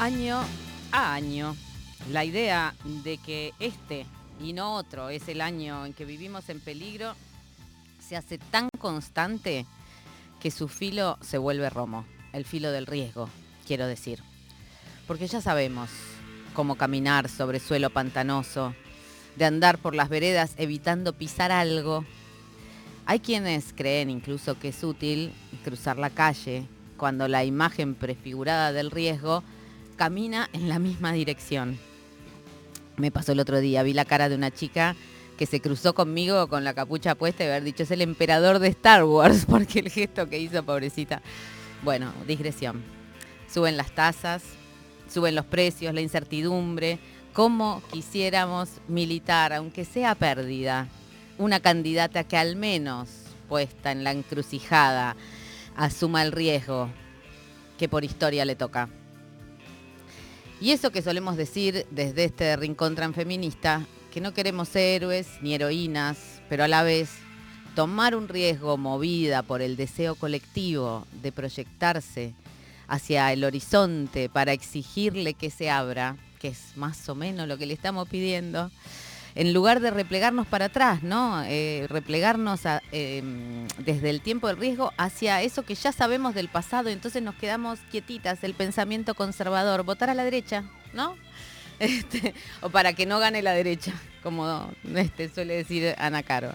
año a año. La idea de que este y no otro es el año en que vivimos en peligro se hace tan constante que su filo se vuelve romo, el filo del riesgo, quiero decir. Porque ya sabemos cómo caminar sobre suelo pantanoso, de andar por las veredas evitando pisar algo. Hay quienes creen incluso que es útil cruzar la calle cuando la imagen prefigurada del riesgo camina en la misma dirección. Me pasó el otro día, vi la cara de una chica que se cruzó conmigo con la capucha puesta y haber dicho es el emperador de Star Wars, porque el gesto que hizo, pobrecita. Bueno, digresión. Suben las tasas, suben los precios, la incertidumbre, cómo quisiéramos militar, aunque sea pérdida, una candidata que al menos puesta en la encrucijada asuma el riesgo que por historia le toca. Y eso que solemos decir desde este rincón transfeminista, que no queremos héroes ni heroínas, pero a la vez tomar un riesgo movida por el deseo colectivo de proyectarse hacia el horizonte para exigirle que se abra, que es más o menos lo que le estamos pidiendo, en lugar de replegarnos para atrás, ¿no? Eh, replegarnos em, desde el tiempo del riesgo hacia eso que ya sabemos del pasado, entonces nos quedamos quietitas, el pensamiento conservador, votar a la derecha, ¿no? Este, o para que no gane la derecha, como este, suele decir Ana Caro.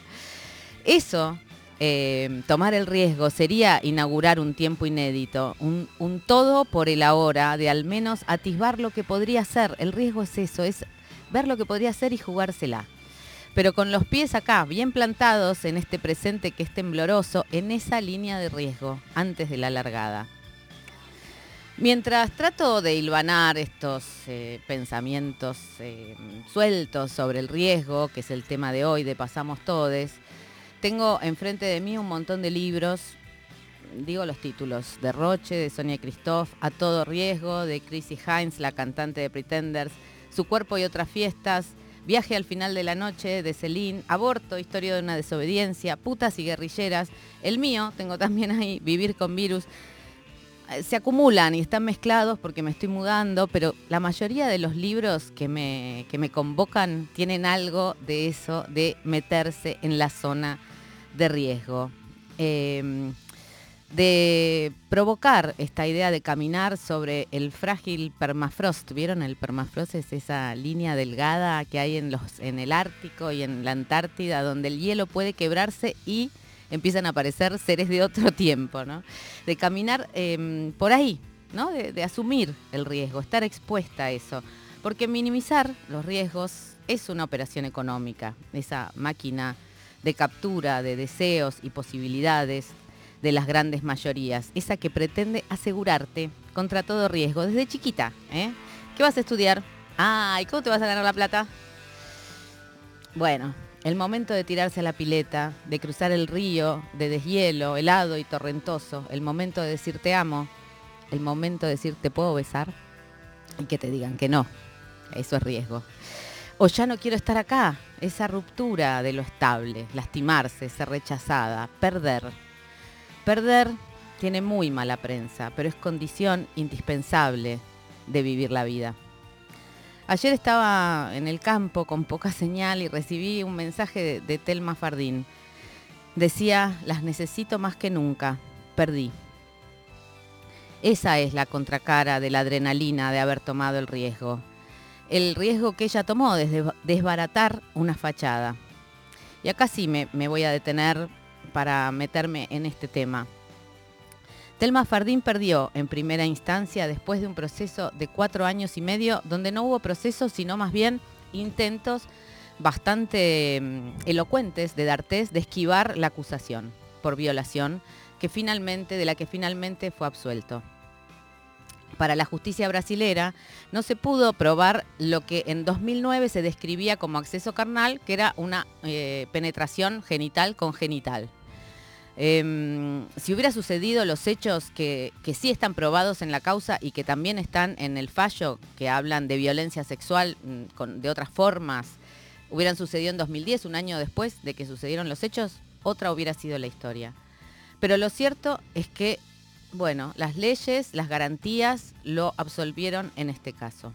Eso, em, tomar el riesgo, sería inaugurar un tiempo inédito, un todo por el ahora, de al menos atisbar lo que podría ser. El riesgo es eso, es ver lo que podría ser y jugársela. Pero con los pies acá, bien plantados en este presente que es tembloroso, en esa línea de riesgo, antes de la largada. Mientras trato de hilvanar estos eh, pensamientos eh, sueltos sobre el riesgo, que es el tema de hoy de Pasamos Todes, tengo enfrente de mí un montón de libros, digo los títulos, de Roche, de Sonia Christoph, A Todo Riesgo, de Chrissy Hines, la cantante de Pretenders, su cuerpo y otras fiestas, Viaje al final de la noche de Celine, Aborto, Historia de una desobediencia, Putas y guerrilleras. El mío, tengo también ahí, Vivir con virus. Eh, se acumulan y están mezclados porque me estoy mudando, pero la mayoría de los libros que me, que me convocan tienen algo de eso, de meterse en la zona de riesgo. Em, de provocar esta idea de caminar sobre el frágil permafrost. ¿Vieron? El permafrost es esa línea delgada que hay en, los, en el Ártico y en la Antártida, donde el hielo puede quebrarse y empiezan a aparecer seres de otro tiempo, ¿no? De caminar em, por ahí, ¿no? De, de asumir el riesgo, estar expuesta a eso. Porque minimizar los riesgos es una operación económica, esa máquina de captura de deseos y posibilidades de las grandes mayorías, esa que pretende asegurarte contra todo riesgo desde chiquita. ¿eh? ¿Qué vas a estudiar? Ah, ¿y cómo te vas a ganar la plata? Bueno, el momento de tirarse a la pileta, de cruzar el río de deshielo, helado y torrentoso, el momento de decir te amo, el momento de decir te puedo besar y que te digan que no. Eso es riesgo. O ya no quiero estar acá, esa ruptura de lo estable, lastimarse, ser rechazada, perder Perder tiene muy mala prensa, pero es condición indispensable de vivir la vida. Ayer estaba en el campo con poca señal y recibí un mensaje de, Telma Fardín. Decía, las necesito más que nunca, perdí. Esa es la contracara de la adrenalina de haber tomado el riesgo. El riesgo que ella tomó de desbaratar una fachada. Y acá sí me voy a detener para meterme en este tema. Telma Fardín perdió en primera instancia después de un proceso de cuatro años y medio donde no hubo procesos, sino más bien intentos bastante mm, elocuentes de D'Artés de esquivar la acusación por violación que finalmente, de la que finalmente fue absuelto. Para la justicia brasilera no se pudo probar lo que en 2009 se describía como acceso carnal, que era una eh, penetración genital con Em, si hubiera sucedido los hechos que, sí están probados en la causa y que también están en el fallo, que hablan de violencia sexual mm, de otras formas, hubieran sucedido en 2010, un año después de que sucedieron los hechos, otra hubiera sido la historia. Pero lo cierto es que bueno, las leyes, las garantías lo absolvieron en este caso.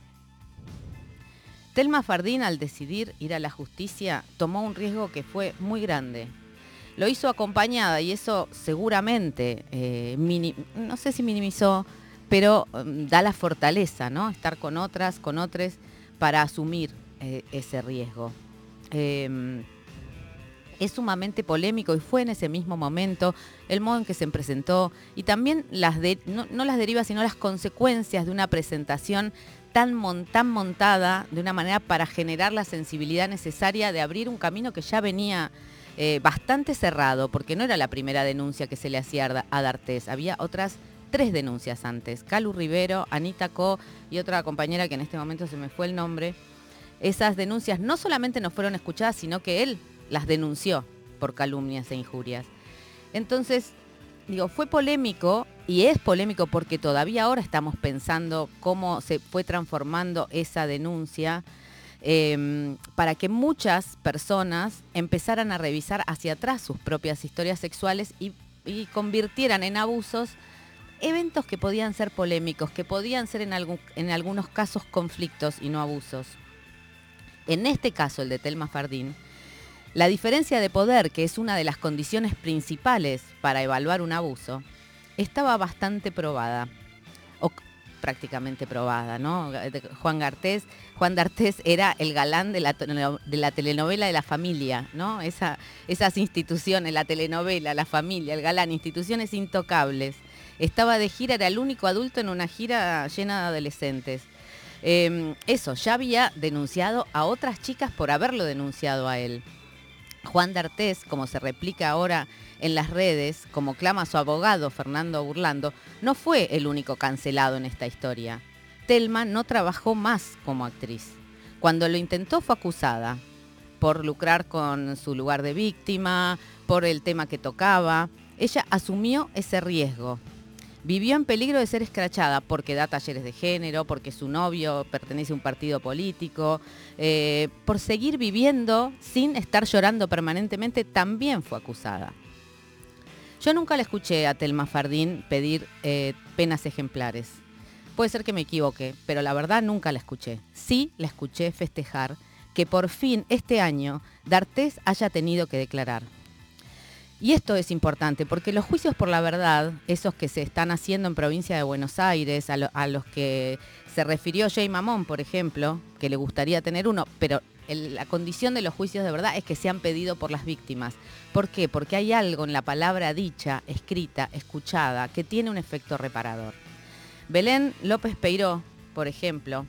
Telma Fardín al decidir ir a la justicia tomó un riesgo que fue muy grande. Lo hizo acompañada y eso seguramente, eh, no sé si minimizó, pero mm, da la fortaleza, ¿no? Estar con otras, con otros, para asumir eh, ese riesgo. Em, es sumamente polémico y fue en ese mismo momento el modo en que se presentó y también las de, no, las derivas, sino las consecuencias de una presentación tan, montada de una manera para generar la sensibilidad necesaria de abrir un camino que ya venía eh, bastante cerrado, porque no era la primera denuncia que se le hacía a D'Artés, había otras tres denuncias antes, Calu Rivero, Anita Co y otra compañera que en este momento se me fue el nombre. Esas denuncias no solamente no fueron escuchadas, sino que él las denunció por calumnias e injurias. Entonces, digo, fue polémico y es polémico porque todavía ahora estamos pensando cómo se fue transformando esa denuncia em, para que muchas personas empezaran a revisar hacia atrás sus propias historias sexuales y, convirtieran en abusos eventos que podían ser polémicos, que podían ser en, algunos casos conflictos y no abusos. En este caso, el de Telma Fardín, la diferencia de poder, que es una de las condiciones principales para evaluar un abuso, estaba bastante probada, prácticamente probada, ¿no? Juan Gartés, Juan D'Artés era el galán de la, telenovela de la familia, ¿no? Esa, esas instituciones, la telenovela, la familia, el galán, instituciones intocables. Estaba de gira, era el único adulto en una gira llena de adolescentes. Em, eso, ya había denunciado a otras chicas por haberlo denunciado a él. Juan D'Artés, como se replica ahora en las redes, como clama su abogado Fernando Burlando, no fue el único cancelado en esta historia. Telma no trabajó más como actriz. Cuando lo intentó fue acusada por lucrar con su lugar de víctima, por el tema que tocaba. Ella asumió ese riesgo vivió en peligro de ser escrachada porque da talleres de género, porque su novio pertenece a un partido político, eh, por seguir viviendo sin estar llorando permanentemente, también fue acusada. Yo nunca le escuché a Telma Fardín pedir eh, penas ejemplares. Puede ser que me equivoque, pero la verdad nunca la escuché. Sí la escuché festejar que por fin este año D'Artés haya tenido que declarar. Y esto es importante porque los juicios por la verdad, esos que se están haciendo en provincia de Buenos Aires, a, los que se refirió Jay Mamón, por ejemplo, que le gustaría tener uno, pero la condición de los juicios de verdad es que sean pedido por las víctimas. ¿Por qué? Porque hay algo en la palabra dicha, escrita, escuchada, que tiene un efecto reparador. Belén López Peiró, por ejemplo,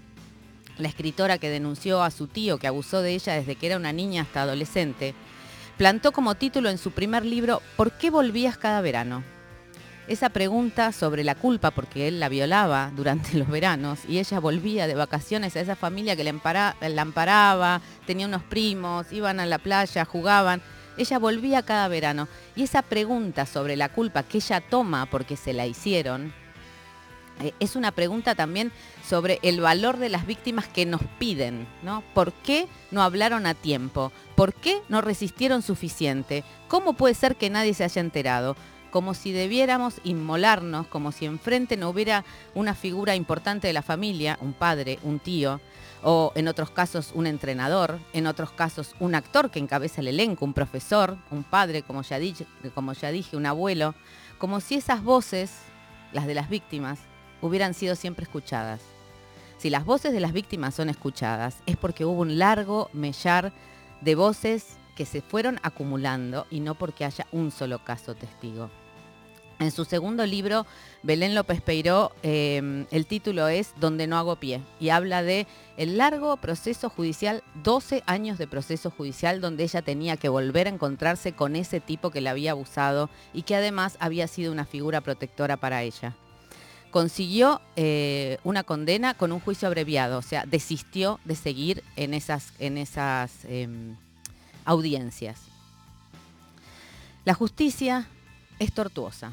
la escritora que denunció a su tío que abusó de ella desde que era una niña hasta adolescente, plantó como título en su primer libro ¿Por qué volvías cada verano? Esa pregunta sobre la culpa, porque él la violaba durante los veranos y ella volvía de vacaciones a esa familia que la, amparaba, tenía unos primos, iban a la playa, jugaban. Ella volvía cada verano. Y esa pregunta sobre la culpa que ella toma porque se la hicieron, es una pregunta también sobre el valor de las víctimas que nos piden, ¿no? ¿Por qué no hablaron a tiempo? ¿Por qué no resistieron suficiente? ¿Cómo puede ser que nadie se haya enterado? Como si debiéramos inmolarnos, como si enfrente no hubiera una figura importante de la familia, un padre, un tío, o en otros casos un entrenador, en otros casos un actor que encabeza el elenco, un profesor, un padre, como ya dije, como ya dije un abuelo, como si esas voces, las de las víctimas, hubieran sido siempre escuchadas. Si las voces de las víctimas son escuchadas, es porque hubo un largo mellar de voces que se fueron acumulando y no porque haya un solo caso testigo. En su segundo libro, Belén López Peiró, em, el título es Donde no hago pie y habla de el largo proceso judicial, 12 años de proceso judicial donde ella tenía que volver a encontrarse con ese tipo que la había abusado y que además había sido una figura protectora para ella consiguió eh, una condena con un juicio abreviado, o sea, desistió de seguir en esas, en esas em, audiencias. La justicia es tortuosa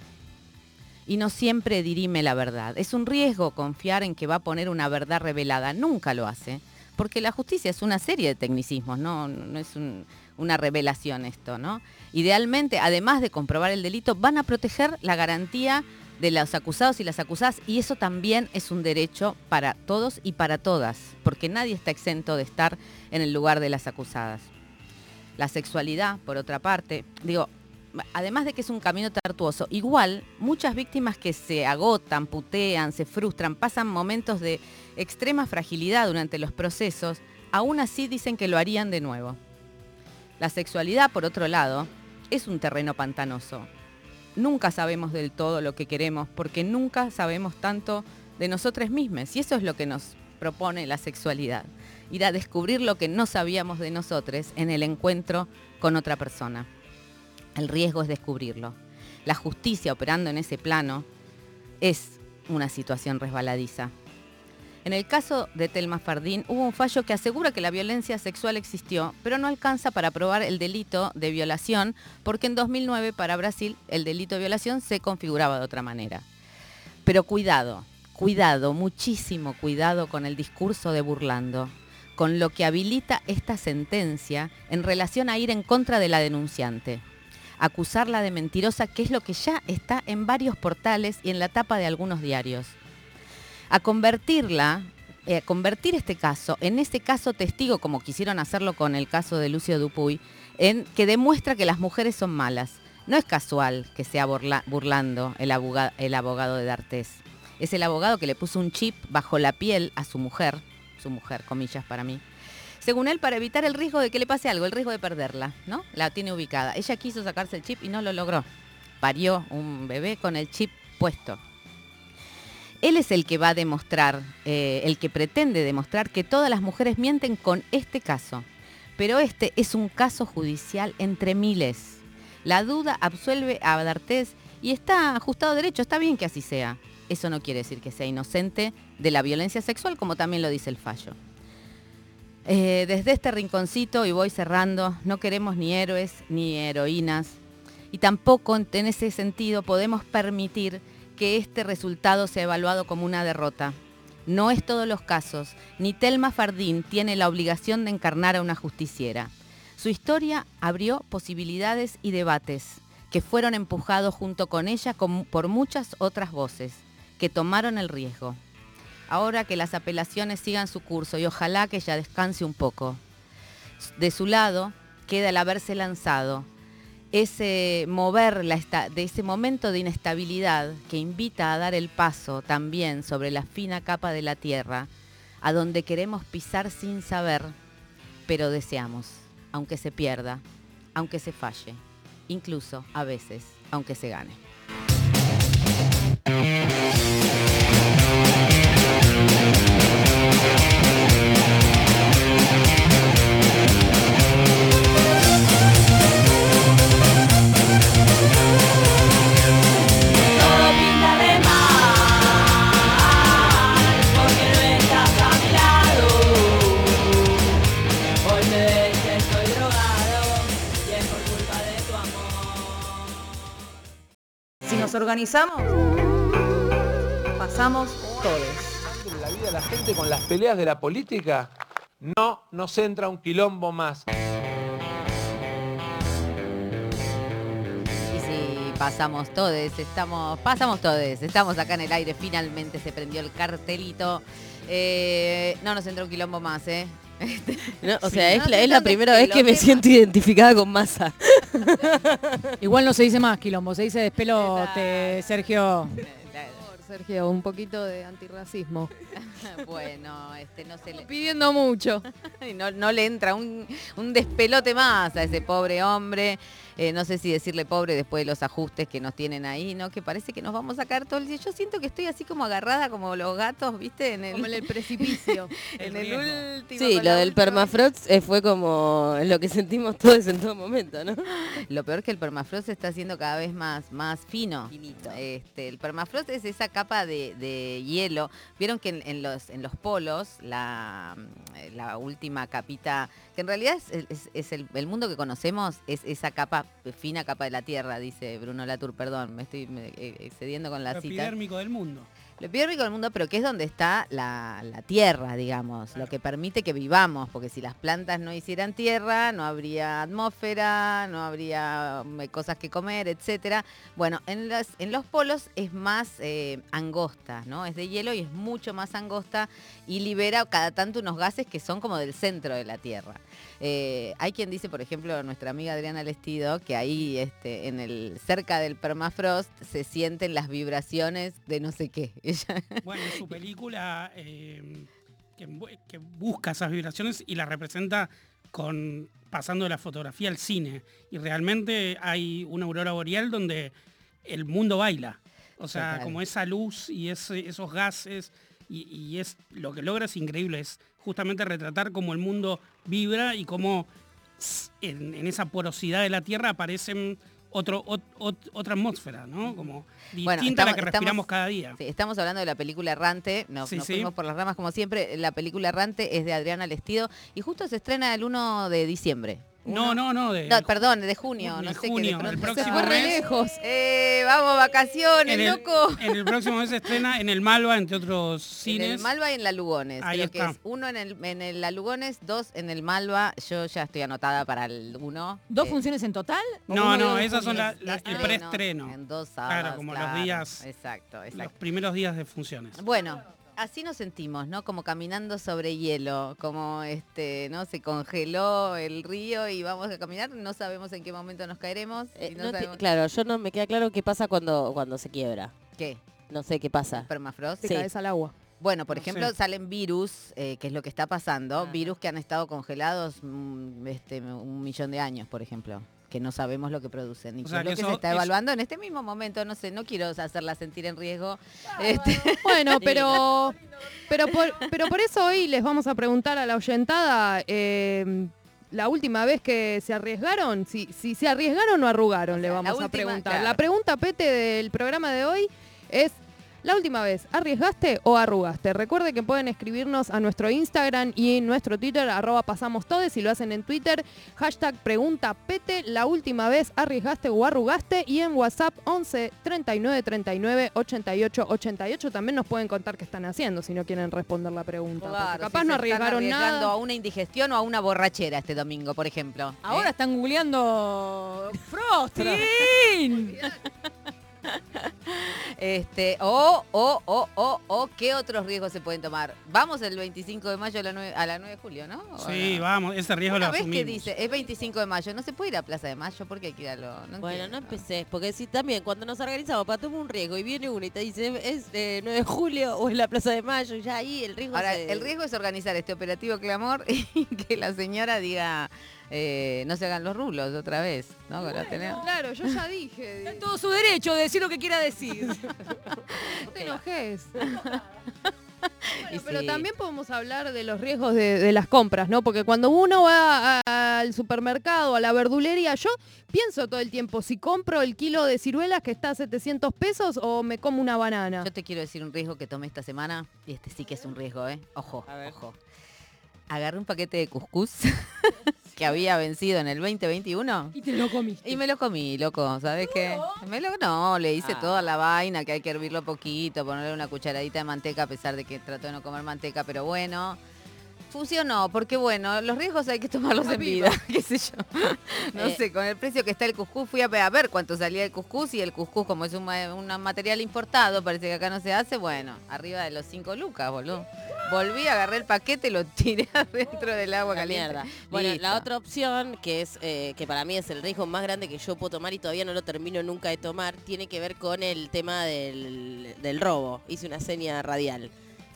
y no siempre dirime la verdad. Es un riesgo confiar en que va a poner una verdad revelada. Nunca lo hace, porque la justicia es una serie de tecnicismos, no, no es una revelación esto, ¿no? Idealmente, además de comprobar el delito, van a proteger la garantía de los acusados y las acusadas y eso también es un derecho para todos y para todas, porque nadie está exento de estar en el lugar de las acusadas. La sexualidad, por otra parte, digo, además de que es un camino tortuoso, igual muchas víctimas que se agotan, putean, se frustran, pasan momentos de extrema fragilidad durante los procesos, aún así dicen que lo harían de nuevo. La sexualidad, por otro lado, es un terreno pantanoso nunca sabemos del todo lo que queremos, porque nunca sabemos tanto de nosotros mismos. Y eso es lo que nos propone la sexualidad. Ir a descubrir lo que no sabíamos de nosotros en el encuentro con otra persona. El riesgo es descubrirlo. La justicia operando en ese plano es una situación resbaladiza. En el caso de Telma Fardín hubo un fallo que asegura que la violencia sexual existió, pero no alcanza para probar el delito de violación, porque en 2009 para Brasil el delito de violación se configuraba de otra manera. Pero cuidado, cuidado, muchísimo cuidado con el discurso de burlando, con lo que habilita esta sentencia en relación a ir en contra de la denunciante acusarla de mentirosa, que es lo que ya está en varios portales y en la tapa de algunos diarios a convertirla, eh, convertir este caso en ese caso testigo, como quisieron hacerlo con el caso de Lucio Dupuy, en que demuestra que las mujeres son malas. No es casual que sea burlando el abogado, el abogado de D'Artés. Es el abogado que le puso un chip bajo la piel a su mujer, su mujer, comillas para mí, según él, para evitar el riesgo de que le pase algo, el riesgo de perderla, ¿no? La tiene ubicada. Ella quiso sacarse el chip y no lo logró. Parió un bebé con el chip puesto. Él es el que va a demostrar, eh, el que pretende demostrar que todas las mujeres mienten con este caso. Pero este es un caso judicial entre miles. La duda absuelve a D'Artés y está ajustado derecho, está bien que así sea. Eso no quiere decir que sea inocente de la violencia sexual, como también lo dice el fallo. Eh, desde este rinconcito, y voy cerrando, no queremos ni héroes ni heroínas, y tampoco en ese sentido podemos permitir que este resultado sea evaluado como una derrota. No es todos los casos, ni Telma Fardín tiene la obligación de encarnar a una justiciera. Su historia abrió posibilidades y debates que fueron empujados junto con ella por muchas otras voces que tomaron el riesgo. Ahora que las apelaciones sigan su curso y ojalá que ella descanse un poco. De su lado queda el haberse lanzado, ese mover de ese momento de inestabilidad que invita a dar el paso también sobre la fina capa de la tierra, a donde queremos pisar sin saber, pero deseamos, aunque se pierda, aunque se falle, incluso a veces, aunque se gane. Organizamos, pasamos todos. la vida de la gente con las peleas de la política, no nos entra un quilombo más. Y si pasamos todos, estamos, pasamos todos, estamos acá en el aire, finalmente se prendió el cartelito. Eh, no nos entra un quilombo más, ¿eh? O sea, es, la, primera vez que me siento identificada con masa. Igual no se dice más quilombo, se dice despelote, Sergio. Sergio, un poquito de antirracismo. bueno, este no se le. Pidiendo mucho. no, no le entra un, un despelote más a ese pobre hombre. Eh, no sé si decirle pobre después de los ajustes que nos tienen ahí, ¿no? Que parece que nos vamos a caer todo el día. Yo siento que estoy así como agarrada como los gatos, ¿viste? En el, como en el precipicio. en el, último. Sí, lo del permafrost eh, fue como lo que sentimos todos en todo momento, ¿no? Lo peor que el permafrost se está haciendo cada vez más, más fino. Este, el permafrost es esa capa de, hielo. Vieron que en, los, en los polos, la, la última capita, que en realidad es, el, el mundo que conocemos, es esa capa fina capa de la Tierra, dice Bruno Latour, perdón, me estoy eh, excediendo con la cita. epidérmico del mundo. Lo epidérmico del mundo, pero que es donde está la, la tierra, digamos, lo que permite que vivamos, porque si las plantas no hicieran tierra, no habría atmósfera, no habría mm, cosas que comer, etcétera. Bueno, en, las- en los polos es más eh, angosta, ¿no? Es de hielo y es mucho más angosta y libera cada tanto unos gases que son como del centro de la Tierra. Eh, hay quien dice, por ejemplo, nuestra amiga Adriana Lestido, que ahí este, en el, cerca del permafrost se sienten las vibraciones de no sé qué. Ella- Bueno, en su película eh, que, bu- que busca esas vibraciones y las representa con pasando de la fotografía al cine. Y realmente hay una aurora boreal donde el mundo baila. O sea, Total. como esa luz y ese- esos gases. Y, y es lo que logra es increíble. Es justamente retratar cómo el mundo vibra y cómo en esa porosidad de la Tierra aparecen otro, ot- ot- otra atmósfera, ¿no? Como distinta Bueno, a la que estamos- respiramos cada día. Sí, estamos hablando de la película Errante, nos, Sí, nos sí. fuimos por las ramas como siempre. La película Errante es de Adriana Lestido y justo se estrena el 1 de diciembre. No, no, no, de, No, perdón, de junio, de no sé qué. junio, de el próximo Se mes. lejos. Eh, vamos, vacaciones, en el, loco. en el próximo mes se estrena en el Malva, entre otros En el cines. Malva y en la Lugones. Ahí Creo que está. es uno en el, en el la Lugones, dos en el Malva. Yo ya estoy anotada para el uno. ¿Dos Eh, funciones en total? ¿O No, no, esas son la- la- el estreno, preestreno. En dos Claro, sábados. como los claro. días- Exacto, Los exacto. primeros días de funciones. Bueno, así nos sentimos, ¿no? Como caminando sobre hielo, como este, ¿no? Se congeló el río y vamos a caminar, no sabemos en qué momento nos caeremos. y Eh, no no te- sabemos- claro, yo no me queda claro qué pasa cuando, cuando se quiebra. ¿Qué? No sé qué pasa. ¿Permafrost? Te Sí. caes al agua. Bueno, por No ejemplo, sé. salen virus, eh, que es lo que está pasando, Ajá. virus que han estado congelados mm, este, un millón de años, por ejemplo, que no sabemos lo que producen. Y O que sea, es lo que eso se está es- evaluando en este mismo momento, no sé, no quiero hacerla sentir en riesgo. Este, Bueno, pero, pero, por, pero por eso hoy les vamos a preguntar a la oyentada eh, la última vez que se arriesgaron, si, si se arriesgaron o arrugaron, le sea, vamos a preguntar. claro. La pregunta, Pete, del programa de hoy es... La última vez, ¿arriesgaste o arrugaste? Recuerde que pueden escribirnos a nuestro Instagram y en nuestro Twitter, arroba pasamos todes, si lo hacen en Twitter, hashtag pregunta Pete, la última vez arriesgaste o arrugaste, y en WhatsApp 11 39 39 88 88 también nos pueden contar qué están haciendo si no quieren responder la pregunta. claro, capaz si no arriesgaron arriesgando nada. a una indigestión o a una borrachera este domingo, por ejemplo. ¿eh? Ahora están googleando Frosting. Este, o, o, o, o, o, ¿qué otros riesgos se pueden tomar? Vamos el 25 de mayo a la 9, a la 9 de julio, ¿no? ¿O Sí, no? vamos, ese riesgo Una lo vez que asumimos. dice, es 25 de mayo, ¿no se puede ir a Plaza de Mayo? ¿Por qué hay que ir a lo...? No Bueno, entiendo. no empecé, porque si también cuando nos organizamos para tomar un riesgo y viene uno y te dice es eh, 9 de julio o en la Plaza de Mayo, ya ahí el riesgo Ahora, se- el riesgo es organizar este operativo clamor y que la señora diga, eh, no se hagan los rulos otra vez, ¿no? Claro, yo ya dije. Está en todo su derecho de decir lo que quiera decir. No te enojes. Y Pero sí. también podemos hablar de los riesgos de, de las compras, ¿no? Porque cuando uno va a- al supermercado, a la verdulería, yo pienso todo el tiempo, si compro el kilo de ciruelas que está a 700 pesos o me como una banana. Yo te quiero decir un riesgo que tomé esta semana, y este sí que es un riesgo, ¿eh? Ojo, ojo. Agarré un paquete de cuscús que había vencido en el 2021 Y te lo comiste. y me lo comí, loco, ¿sabes qué? Me lo, no, le hice Ah. toda la vaina, que hay que hervirlo poquito, ponerle una cucharadita de manteca, a pesar de que trato de no comer manteca, pero bueno. Funcionó, porque bueno, los riesgos hay que tomarlos en vida, qué sé yo. No Eh. sé, con el precio que está el cuscús, fui a ver cuánto salía el cuscús y el cuscús, como es un, un material importado, parece que acá no se hace, bueno, arriba de los 5 lucas, boludo. Volví, agarré el paquete y lo tiré adentro del agua La caliente. mierda. Bueno, Listo. la otra opción, que es eh, que para mí es el riesgo más grande que yo puedo tomar y todavía no lo termino nunca de tomar, tiene que ver con el tema del, del robo. Hice una seña radial.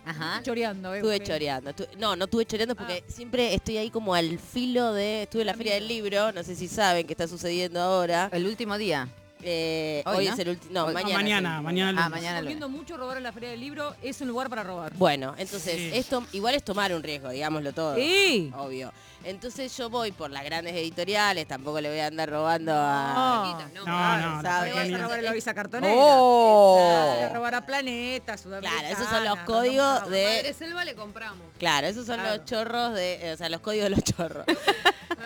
Ajá. Choreando, ¿eh? Estuve Porque- choreando. no, no estuve choreando porque siempre estoy ahí como al filo de... Estuve en la Feria del Libro, no sé si saben qué está sucediendo ahora. El último día. Eh, Hoy, hoy, ¿no? es el último... No, Hoy. Mañana. el mañana, mañana. Ah, lunes. mañana lo Viendo mucho robar en la feria del libro, es un lugar para robar. Bueno, entonces, Sí. esto igual es tomar un riesgo, digámoslo todo. Sí. Obvio. Entonces yo voy por las grandes editoriales, tampoco le voy a andar robando a... No, No, no, ¿sabes? Le vas a robar la visa cartonera. ¡Oh! Le robar a Planeta, Sudamericana. Claro, esos son los códigos Madre de... Selva le compramos. Claro, esos son Claro. los chorros de... O sea, los códigos de los chorros.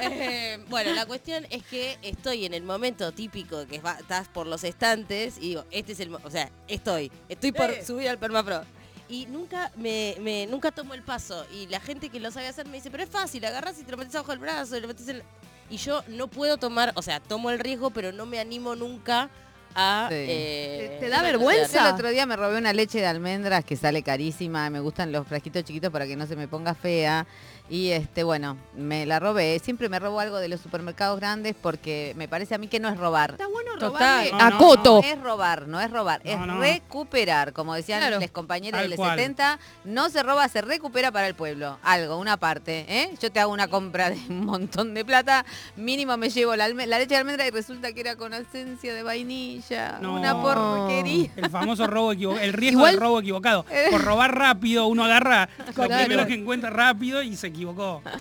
Eh, bueno, la cuestión es que estoy en el momento típico que va- estás por los estantes y digo, este es el... O sea, estoy. Estoy por Eh. subir al Permafro. Y nunca me, me- nunca tomo el paso. Y la gente que lo sabe hacer me dice, pero es fácil, agarras y te lo metes abajo del brazo y lo metes en... Y yo no puedo tomar, o sea, tomo el riesgo, pero no me animo nunca a... Sí. eh, ¿Te- te da vergüenza? Yo el otro día me robé una leche de almendras que sale carísima, me gustan los frasquitos chiquitos para que no se me ponga fea. Y este, bueno, me la robé. Siempre me robo algo de los supermercados grandes porque me parece a mí que no es robar. Está bueno robarle No, a no, Coto. No es robar, no es robar, No, es no. recuperar. Como decían Claro. los compañeros del cual. 70, no se roba, se recupera para el pueblo. Algo, una parte. ¿eh? Yo te hago una compra de un montón de plata, mínimo me llevo la, leche de almendra y resulta que era con esencia de vainilla. No. Una porquería. El famoso robo equivocado, el riesgo Igual- del robo equivocado. Por robar rápido, uno agarra lo Claro. primero que encuentra rápido y se equivocó.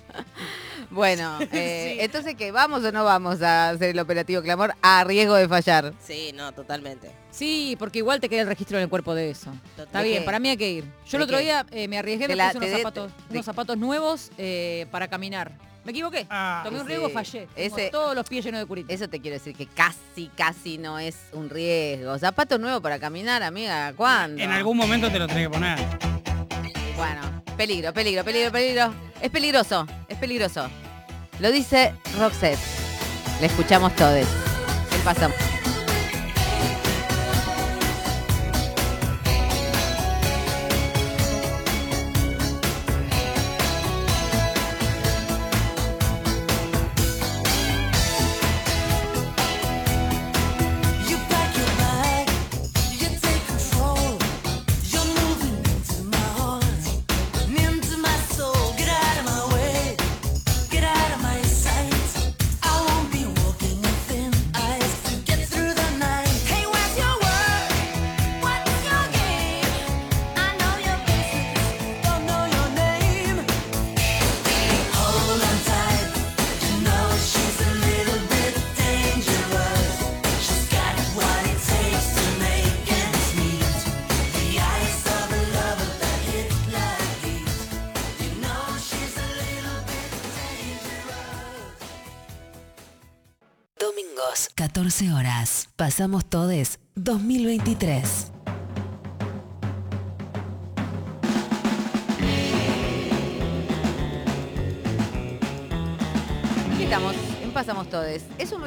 Bueno, eh, Sí. entonces, ¿qué? ¿Vamos o no vamos a hacer el operativo Clamor a riesgo de fallar? Sí, no, totalmente. Sí, porque igual te queda el registro en el cuerpo de eso. Está ¿De bien, qué? para mí hay que ir. Yo ¿De el otro qué? día eh, me arriesgué, De me la- puse unos, de- zapatos, de- unos zapatos nuevos eh, para caminar. Me equivoqué. Ah, Tomé un riesgo, fallé. Tengo ese- todos los pies llenos de curita. Eso te quiero decir que casi, casi no es un riesgo. Zapato nuevo para caminar, amiga, ¿cuándo? en algún momento te lo tenés que poner. Bueno, peligro, peligro, peligro, peligro. Es peligroso, es peligroso. Lo dice Roxette. Le escuchamos todos. ¿Qué pasa?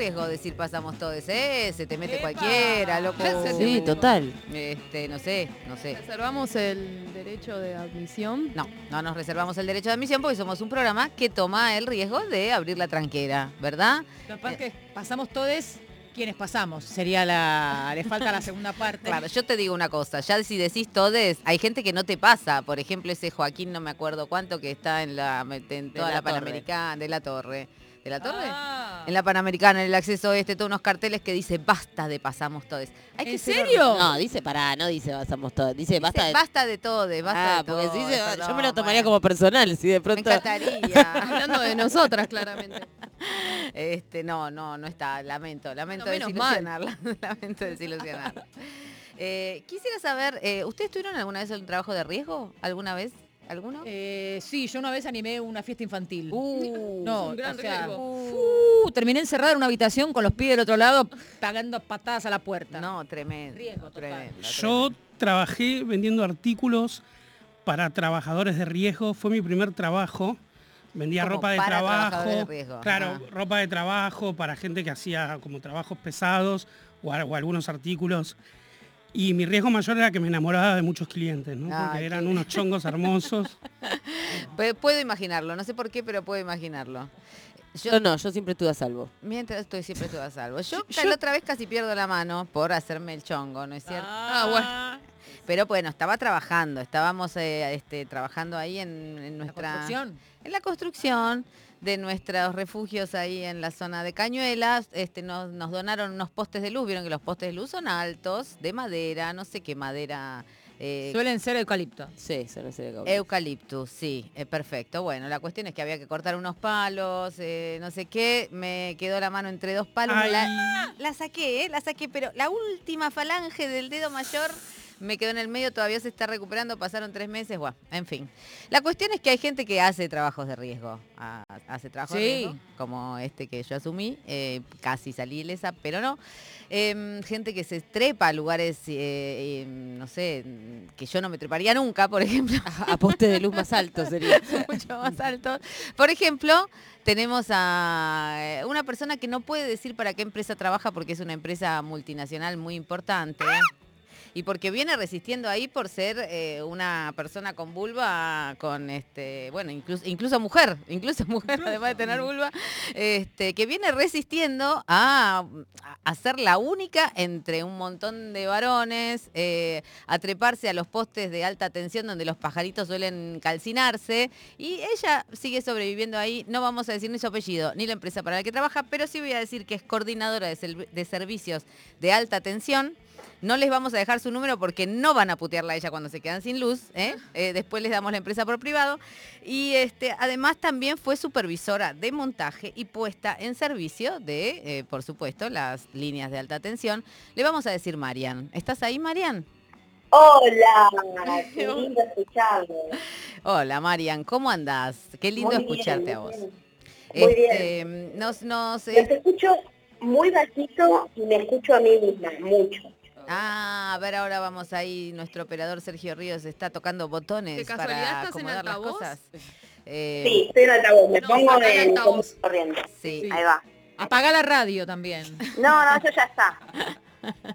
Riesgo decir pasamos todes, ¿eh? Se te mete ¡Epa! cualquiera, loco. Sí, total. Este, no sé, no sé. Reservamos el derecho de admisión. No, no nos reservamos el derecho de admisión porque somos un programa que toma el riesgo de abrir la tranquera, ¿verdad? Capaz que pasamos todos quienes pasamos. Sería la. Le falta la segunda parte. Claro, yo te digo una cosa, ya si decís todes, hay gente que no te pasa. Por ejemplo, ese Joaquín, no me acuerdo cuánto, que está en la en toda la. Panamericana, de la Torre. ¿De la Torre? Ah. En la Panamericana, en el acceso este, todos unos carteles que dice basta de pasamos todes. Hay ¿En que ser serio? No, dice pará, no dice basamos todos. Dice Dice, basta de... basta de todes, basta ah, de porque todes. si dice, yo me lo tomaría bueno. como personal, si de Me pronto... encantaría. Hablando de nosotras, claramente. Este, no, no, no está. Lamento, lamento No, desilusionarla. lamento desilusionarla. Eh, quisiera saber, eh, ¿ustedes tuvieron alguna vez un trabajo de riesgo? ¿Alguna vez? ¿Alguno? Eh, sí, yo una vez animé una fiesta infantil. Uh, no, un gran o sea, riesgo. uh, terminé encerrada en una habitación con los pies del otro lado pagando patadas a la puerta. no, tremendo. Riesgo tremendo, Yo trabajé vendiendo artículos para trabajadores de riesgo. Fue mi primer trabajo. Vendía Como ropa de para trabajo. trabajadores de riesgo, Claro, ropa de trabajo para gente que hacía como trabajos pesados o algunos artículos. Y mi riesgo mayor era que me enamoraba de muchos clientes, ¿no? Ay, Porque eran unos chongos hermosos. Pu- Puedo imaginarlo, no sé por qué, pero puedo imaginarlo. Yo, Yo no, yo siempre estuve a salvo. mientras estoy siempre estoy a salvo. Yo, Yo- la otra vez casi pierdo la mano por hacerme el chongo, ¿no es cierto? Ah, bueno. Pero bueno, estaba trabajando, estábamos eh, este, trabajando ahí en, en La nuestra... construcción. en la construcción de nuestros refugios ahí en la zona de Cañuelas, este, nos, nos donaron unos postes de luz, vieron que los postes de luz son altos, de madera, no sé qué madera, eh, Suelen ser eucalipto. Sí, sé de cómo. eucaliptus, sí, eh, perfecto. Bueno, la cuestión es que había que cortar unos palos, eh, no sé qué, me quedó la mano entre dos palos, la, la saqué, eh, la saqué, pero la última falange del dedo mayor me quedó en el medio, todavía se está recuperando, pasaron tres meses, bueno, en fin. La cuestión es que hay gente que hace trabajos de riesgo, hace trabajos de riesgo, como este que yo asumí, eh, casi salí ilesa, pero no. Em, gente que se trepa a lugares, eh, em, no sé, que yo no me treparía nunca, por ejemplo. A postes de luz más altos sería. mucho más altos. Por ejemplo, tenemos a eh, una persona que no puede decir para qué empresa trabaja porque es una empresa multinacional muy importante. Y porque viene resistiendo ahí por ser eh, una persona con vulva, con este, bueno, incluso, incluso mujer, incluso mujer, además de tener vulva, este, que viene resistiendo a, a ser la única entre un montón de varones, eh, a treparse a los postes de alta tensión donde los pajaritos suelen calcinarse. Y ella sigue sobreviviendo ahí. No vamos a decir ni su apellido ni la empresa para la que trabaja, pero sí voy a decir que es coordinadora de, de servicios de alta tensión. No les vamos a dejar su número porque no van a putearla a ella cuando se quedan sin luz. ¿eh? Eh, después les damos la empresa por privado. Y este, además también fue supervisora de montaje y puesta en servicio de, eh, por supuesto, las líneas de alta tensión. Le vamos a decir Marian. ¿Estás ahí, Marian? Hola, qué lindo escucharlo. Hola, Marian. ¿Cómo andás? Qué lindo Muy bien, escucharte a vos. bien. Muy Este, Nos, nos, Los escucho muy bajito y me escucho a mí misma, mucho. Ah, a ver, ahora vamos ahí. Nuestro operador Sergio Ríos está tocando botones ¿De casualidad para acomodar las cosas. Eh, Sí, estoy en altavoz, me No, pongo en altavoz. corriente. sí. Sí. Ahí va. Apaga la radio también. No, no, eso ya está.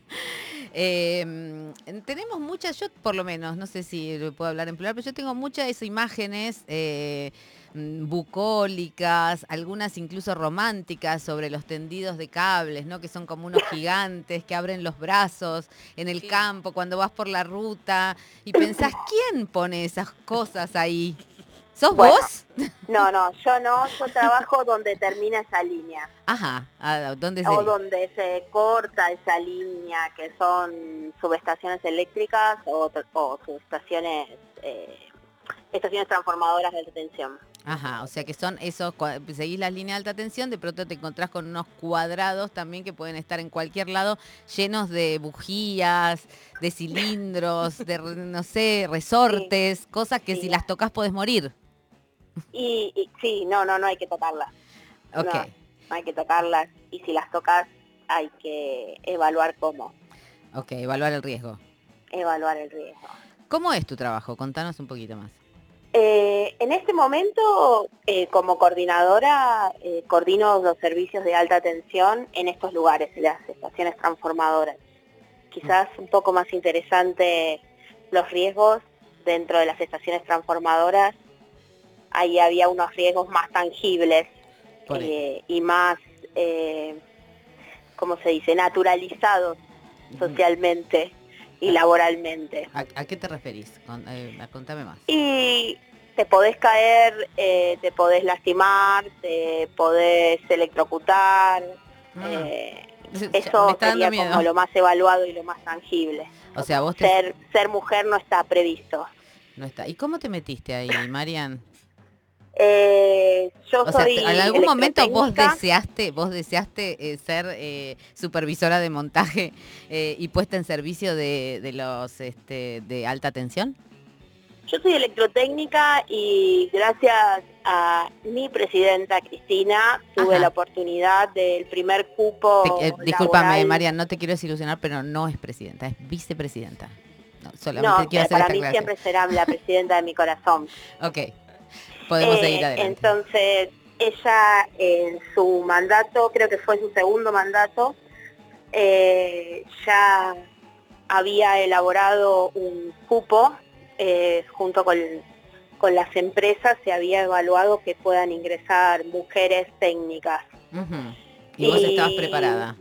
Eh, mm, tenemos muchas, yo por lo menos, no sé si puedo hablar en plural, pero yo tengo muchas imágenes eh, bucólicas, algunas incluso románticas sobre los tendidos de cables, ¿no? Que son como unos gigantes que abren los brazos en el campo cuando vas por la ruta y pensás, ¿quién pone esas cosas ahí? ¿Sos Bueno. vos? No, no, yo no, yo trabajo donde termina esa línea. Ajá, ¿a ¿dónde O se? donde se corta esa línea, que son subestaciones eléctricas o, o subestaciones, eh, estaciones transformadoras de tensión. Ajá, o sea que son esos, seguís la línea de alta tensión, de pronto te encontrás con unos cuadrados también que pueden estar en cualquier lado, llenos de bujías, de cilindros, de, no sé, resortes, cosas que Sí. si las tocas podés morir. Y, y sí, no, no, no hay que tocarlas. Ok, No, no hay que tocarlas. Y si las tocas, hay que evaluar cómo, ok, evaluar el riesgo. evaluar el riesgo. ¿Cómo es tu trabajo? Contanos un poquito más. Eh, en este momento, eh, como coordinadora, eh, coordino los servicios de alta tensión en estos lugares, en las estaciones transformadoras. Quizás un poco más interesante los riesgos dentro de las estaciones transformadoras. Ahí había unos riesgos más tangibles eh, y más, eh, ¿cómo se dice?, naturalizados socialmente y laboralmente. ¿A, a qué te referís? Con- eh, contame más. Y te podés caer, eh, te podés lastimar, te podés electrocutar. Ah, eh, eso sería miedo. como lo más evaluado y lo más tangible. O sea, vos te... Ser, ser mujer no está previsto. No está. ¿Y cómo te metiste ahí, Marian? Eh, yo O sea, soy ¿en algún momento vos deseaste, vos deseaste eh, ser eh, supervisora de montaje eh, y puesta en servicio de, de los este, de alta tensión? Yo soy electrotécnica y gracias a mi presidenta Cristina tuve Ajá. la oportunidad del primer cupo. Te- discúlpame. Marian, no te quiero desilusionar, pero no es presidenta, es vicepresidenta. No, solamente No, quiero hacer para mí siempre será la presidenta de mi corazón. Ok, podemos Eh, seguir adelante. Entonces, ella en su mandato, creo que fue su segundo mandato, eh, ya había elaborado un cupo eh, junto con, con las empresas, se había evaluado que puedan ingresar mujeres técnicas. Ujú. Y vos estabas y- preparada,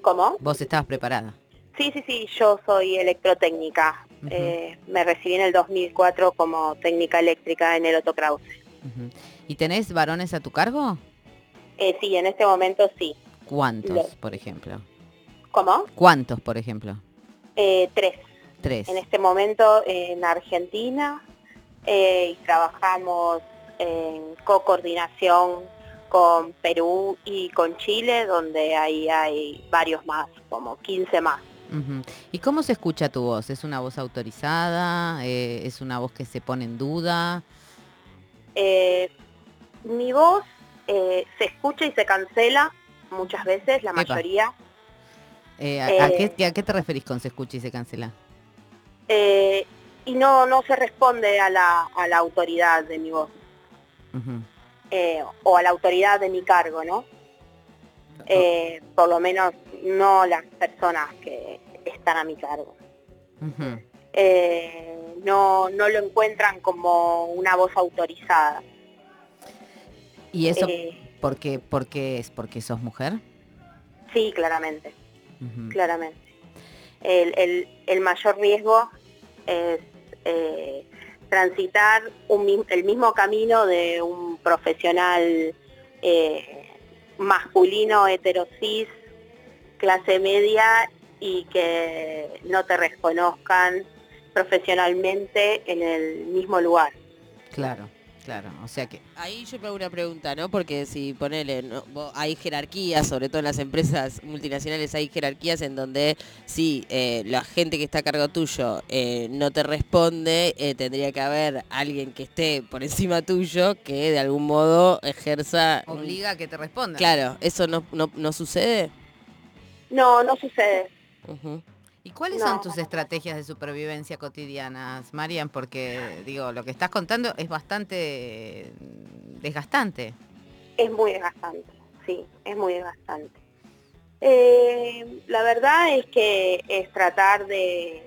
¿Cómo? vos estabas preparada. Sí, sí, sí, yo soy electrotécnica. Eh, me recibí en el 2004 como técnica eléctrica en el Otto Krause. ¿Y tenés varones a tu cargo? Eh, sí, en este momento sí. ¿Cuántos, por ejemplo? ¿Cómo? ¿Cuántos, por ejemplo? Eh, tres. Tres. En este momento en Argentina eh, y trabajamos en co-coordinación con Perú y con Chile, donde ahí hay varios más, como 15 más. ¿Y cómo se escucha tu voz? ¿Es una voz autorizada? Eh, ¿Es una voz que se pone en duda? Eh, mi voz eh, se escucha y se cancela muchas veces, la Epa. mayoría. Eh, ¿a, a qué, a qué te referís con se escucha y se cancela? Y no, no se responde a la, a la autoridad de mi voz o a la autoridad de mi cargo, ¿no? Eh, por lo menos no las personas que están a mi cargo. Eh, no, no lo encuentran como una voz autorizada. ¿Y eso Eh, por qué, por qué es? ¿Porque sos mujer? sí, claramente. Claramente. El, el- el mayor riesgo es eh, transitar un el mismo camino de un profesional eh, masculino, heterosis, clase media y que no te reconozcan profesionalmente en el mismo lugar. Claro, claro. O sea que... Ahí yo me hago una pregunta, ¿no? Porque si ponele, hay jerarquías, sobre todo en las empresas multinacionales hay jerarquías en donde si eh, la gente que está a cargo tuyo eh, no te responde, eh, tendría que haber alguien que esté por encima tuyo que de algún modo ejerza... Obliga a que te respondan. Claro, ¿eso no, no, no sucede? No, no sucede. ¿Y cuáles No. son tus estrategias de supervivencia cotidianas, Marian? Porque, digo, lo que estás contando es bastante desgastante. Es muy desgastante, sí, es muy desgastante. Eh, la verdad es que es tratar de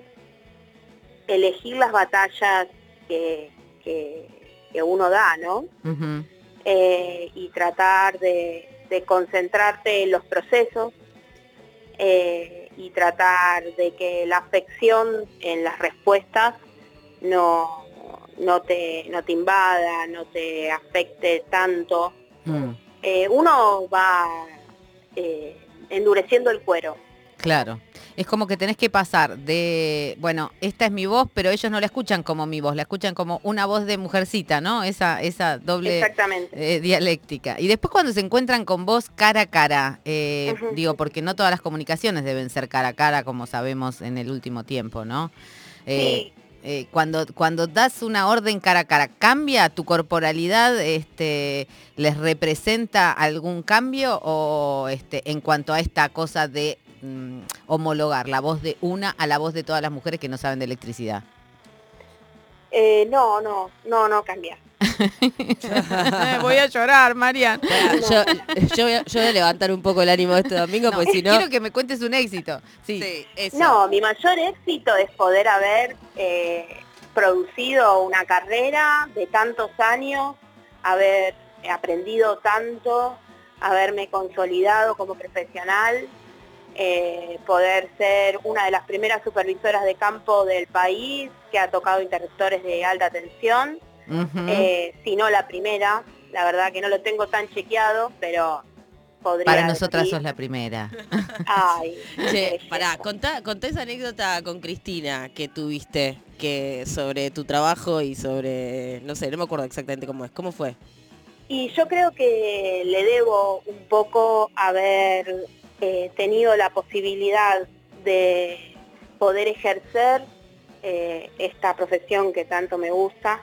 elegir las batallas que, que- que uno da, ¿no? Eh, y tratar de, de concentrarte en los procesos eh, y tratar de que la afección en las respuestas no, no, te, no te invada, no te afecte tanto Mm, eh, uno va eh, endureciendo el cuero. claro. Es como que tenés que pasar de, bueno, esta es mi voz, pero ellos no la escuchan como mi voz, la escuchan como una voz de mujercita, ¿no? Esa, esa doble eh, dialéctica. Y después cuando se encuentran con vos cara a cara, eh, digo, porque no todas las comunicaciones deben ser cara a cara, como sabemos en el último tiempo, ¿no? Eh, Sí. eh, cuando, cuando das una orden cara a cara, ¿cambia tu corporalidad? Este, ¿Les representa algún cambio? O este, en cuanto a esta cosa de mm, homologar la voz de una a la voz de todas las mujeres que no saben de electricidad? Eh, no, no, no, no cambia. Voy a llorar, Marian. Yo, yo, voy a, yo voy a levantar un poco el ánimo este domingo, No, porque si no... Quiero que me cuentes un éxito. Sí. Sí, eso. No, mi mayor éxito es poder haber eh, producido una carrera de tantos años, haber aprendido tanto, haberme consolidado como profesional, eh, poder ser una de las primeras supervisoras de campo del país que ha tocado interruptores de alta tensión. Eh, si no la primera, la verdad que no lo tengo tan chequeado, pero podría Para nosotras decir- sos la primera. Ay, Che, pará, contá esa anécdota con Cristina que tuviste que sobre tu trabajo y sobre, no sé, no me acuerdo exactamente cómo es. ¿Cómo fue? Y yo creo que le debo un poco haber eh, tenido la posibilidad de poder ejercer eh, esta profesión que tanto me gusta.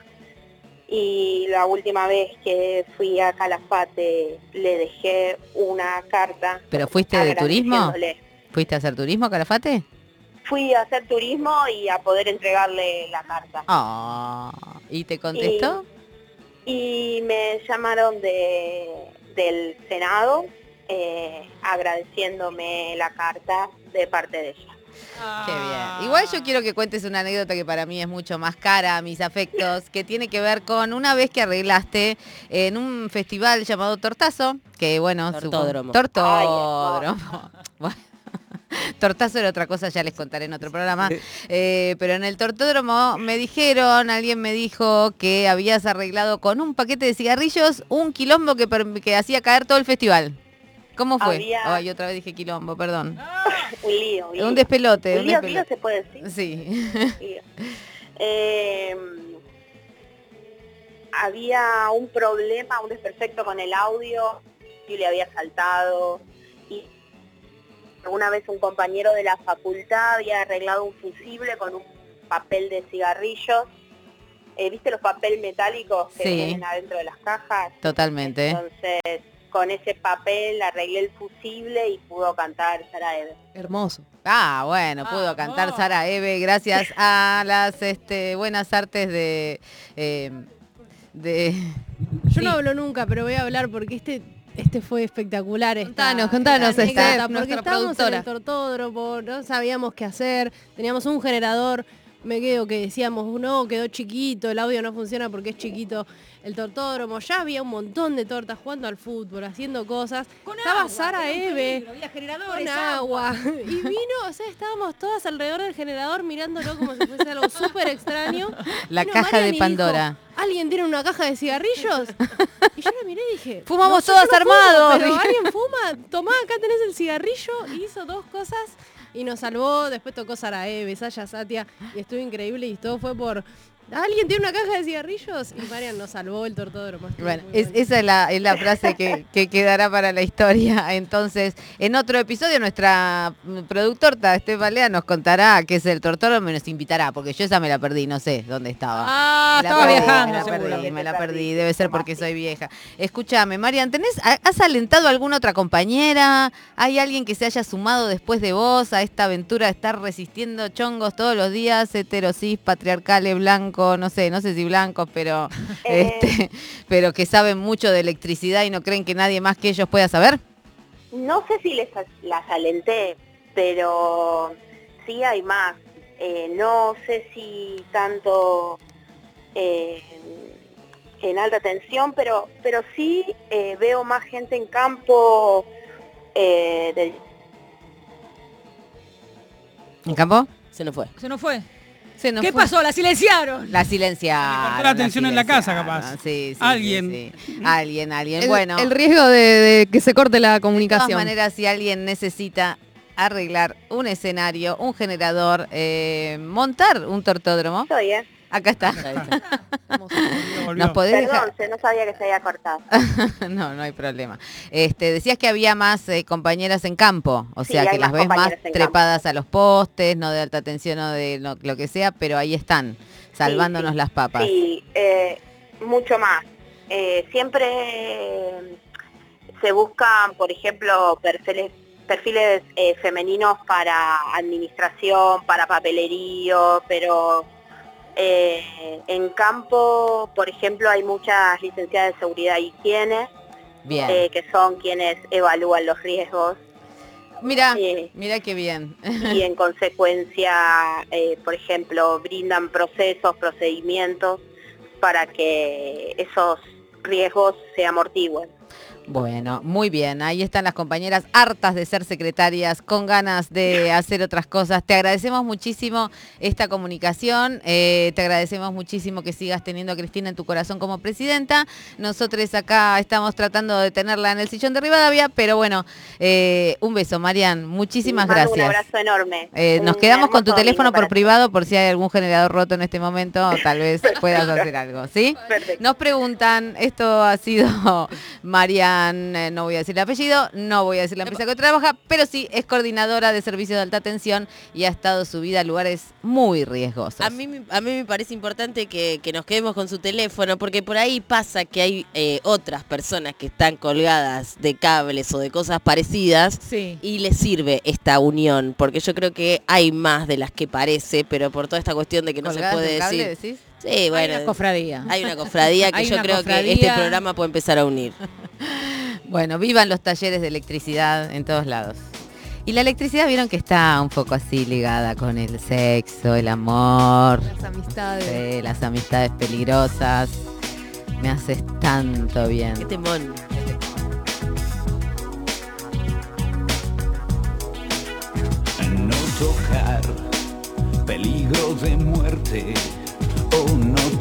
Y la última vez que fui a Calafate le dejé una carta. ¿Pero fuiste de turismo? ¿Fuiste a hacer turismo, Calafate? Fui a hacer turismo y a poder entregarle la carta. Ah, ¿Y te contestó? Y me llamaron de, del Senado eh, agradeciéndome la carta de parte de ella. Qué bien. Igual yo quiero que cuentes una anécdota que para mí es mucho más cara a mis afectos, que tiene que ver con una vez que arreglaste en un festival llamado Tortazo, que bueno, Tortódromo. Tortódromo. Bueno, Tortazo era otra cosa, ya les contaré en otro programa. Eh, pero en el tortódromo me dijeron, alguien me dijo que habías arreglado con un paquete de cigarrillos un quilombo que hacía caer todo el festival. ¿Cómo fue? Había- Ay, otra vez dije quilombo, perdón. Un lío. un lío. Un despelote. Un un lío, despelote. lío se puede decir. Sí. Lío. Eh, había un problema, un desperfecto con el audio, y le había saltado. Y alguna vez un compañero de la facultad había arreglado un fusible con un papel de cigarrillos. Eh, ¿Viste los papel metálicos que Sí. vienen adentro de las cajas? Totalmente. Entonces, con ese papel arreglé el fusible y pudo cantar Sara Eve. Hermoso. Ah, bueno, pudo cantar Sara Eve gracias a las este, buenas artes de... eh, de Yo Sí. no hablo nunca, pero voy a hablar porque este este fue espectacular. esta- Contanos, contanos, esta porque nuestra estábamos productora. en el tortódromo, no sabíamos qué hacer, teníamos un generador, me quedo que decíamos, no, quedó chiquito, el audio no funciona porque es chiquito el tortódromo, ya había un montón de tortas jugando al fútbol, haciendo cosas. Con Estaba agua, Sara Eve peligro, había generadores, con agua. Y vino, o sea, estábamos todas alrededor del generador mirándolo como si fuese algo súper extraño. la Vino caja Marian de dijo, Pandora. ¿Alguien tiene una caja de cigarrillos? Y yo la miré y dije, Fumamos "No, fumo, armados". pero alguien fuma, tomá, acá tenés el cigarrillo. Y hizo dos cosas y nos salvó. Después tocó Sara Eve, Saya Satia y estuvo increíble y todo fue por... ¿Alguien tiene una caja de cigarrillos? Y Marian nos salvó el tortódromo. Bueno, es- esa es la, es la frase que, que quedará para la historia. Entonces, en otro episodio, nuestra productora, Estefan Lea, nos contará qué es el tortódromo y nos invitará, porque yo esa me la perdí, no sé dónde estaba. Ah, Me la estaba perdí, viajando, Me la seguro. perdí, me la perdí. Debe ser porque soy vieja. Escúchame, Marian, ¿tenés, ha- ¿has alentado a alguna otra compañera? ¿Hay alguien que se haya sumado después de vos a esta aventura de estar resistiendo chongos todos los días, heterosis, patriarcales, blanco, no sé, no sé si blancos, pero, Eh. este, pero que saben mucho de electricidad y no creen que nadie más que ellos pueda saber? No sé si les las alenté, pero sí hay más. Eh, no sé si tanto eh, en alta tensión, pero, pero sí eh, veo más gente en campo eh, del ¿En campo? Se nos fue. Se nos fue. Se nos ¿Qué fue. pasó? ¿La silenciaron? La silenciaron. la atención en la casa, capaz. Sí, Alguien. sí. Alguien, alguien. El, bueno. el riesgo de, de que se corte la De todas comunicación. maneras, si alguien necesita arreglar un escenario, un generador, eh, montar un tortódromo, Soy, ¿eh? Acá está. Nos podés Perdón, dejar. se- no sabía que se había cortado. no, no hay problema. Este, decías que había más eh, compañeras en campo, o Sí, sea que las ves más campo. trepadas a los postes, no de alta tensión o de lo, lo que sea, pero ahí están, salvándonos sí. las papas. Sí, eh, mucho más. Eh, siempre se buscan, por ejemplo, perfiles, perfiles eh, femeninos para administración, para papelerío, pero eh, en campo, por ejemplo, hay muchas licenciadas de seguridad y higiene, Bien. eh, que son quienes evalúan los riesgos mira, eh, mira qué bien. y en consecuencia, eh, por ejemplo, brindan procesos, procedimientos para que esos riesgos se amortigüen. Bueno, muy bien. Ahí están las compañeras hartas de ser secretarias, con ganas de hacer otras cosas. Te agradecemos muchísimo esta comunicación. eh, te agradecemos muchísimo que sigas teniendo a Cristina en tu corazón como presidenta. Nosotros acá estamos tratando de tenerla en el sillón de Rivadavia, pero bueno, eh, un beso, Marian. Muchísimas gracias. Un abrazo enorme. Eh, nos quedamos con tu teléfono por privado por si hay algún generador roto en este momento, tal vez puedas hacer algo, ¿sí? Perfecto. Nos preguntan, esto ha sido Marian, eh, no voy a decir el apellido, no voy a decir la empresa que trabaja, pero sí es coordinadora de servicios de alta tensión y ha estado subida a lugares muy riesgosos. A mí, me- a mí me parece importante que, que nos quedemos con su teléfono, porque por ahí pasa que hay eh, otras personas que están colgadas de cables o de cosas parecidas Sí. y les sirve esta unión, porque yo creo que hay más de las que parece, pero por toda esta cuestión de que no se ¿Colgadas de puede cable, decir. decís? Sí, Hay bueno, una cofradía. hay una cofradía que Hay yo creo que este programa puede empezar a unir. Bueno, vivan los talleres de electricidad en todos lados. Y la electricidad vieron que está un poco así ligada con el sexo, el amor, Las amistades. sí, las amistades peligrosas. Me haces tanto bien. Qué temón. No tocar, peligro de muerte,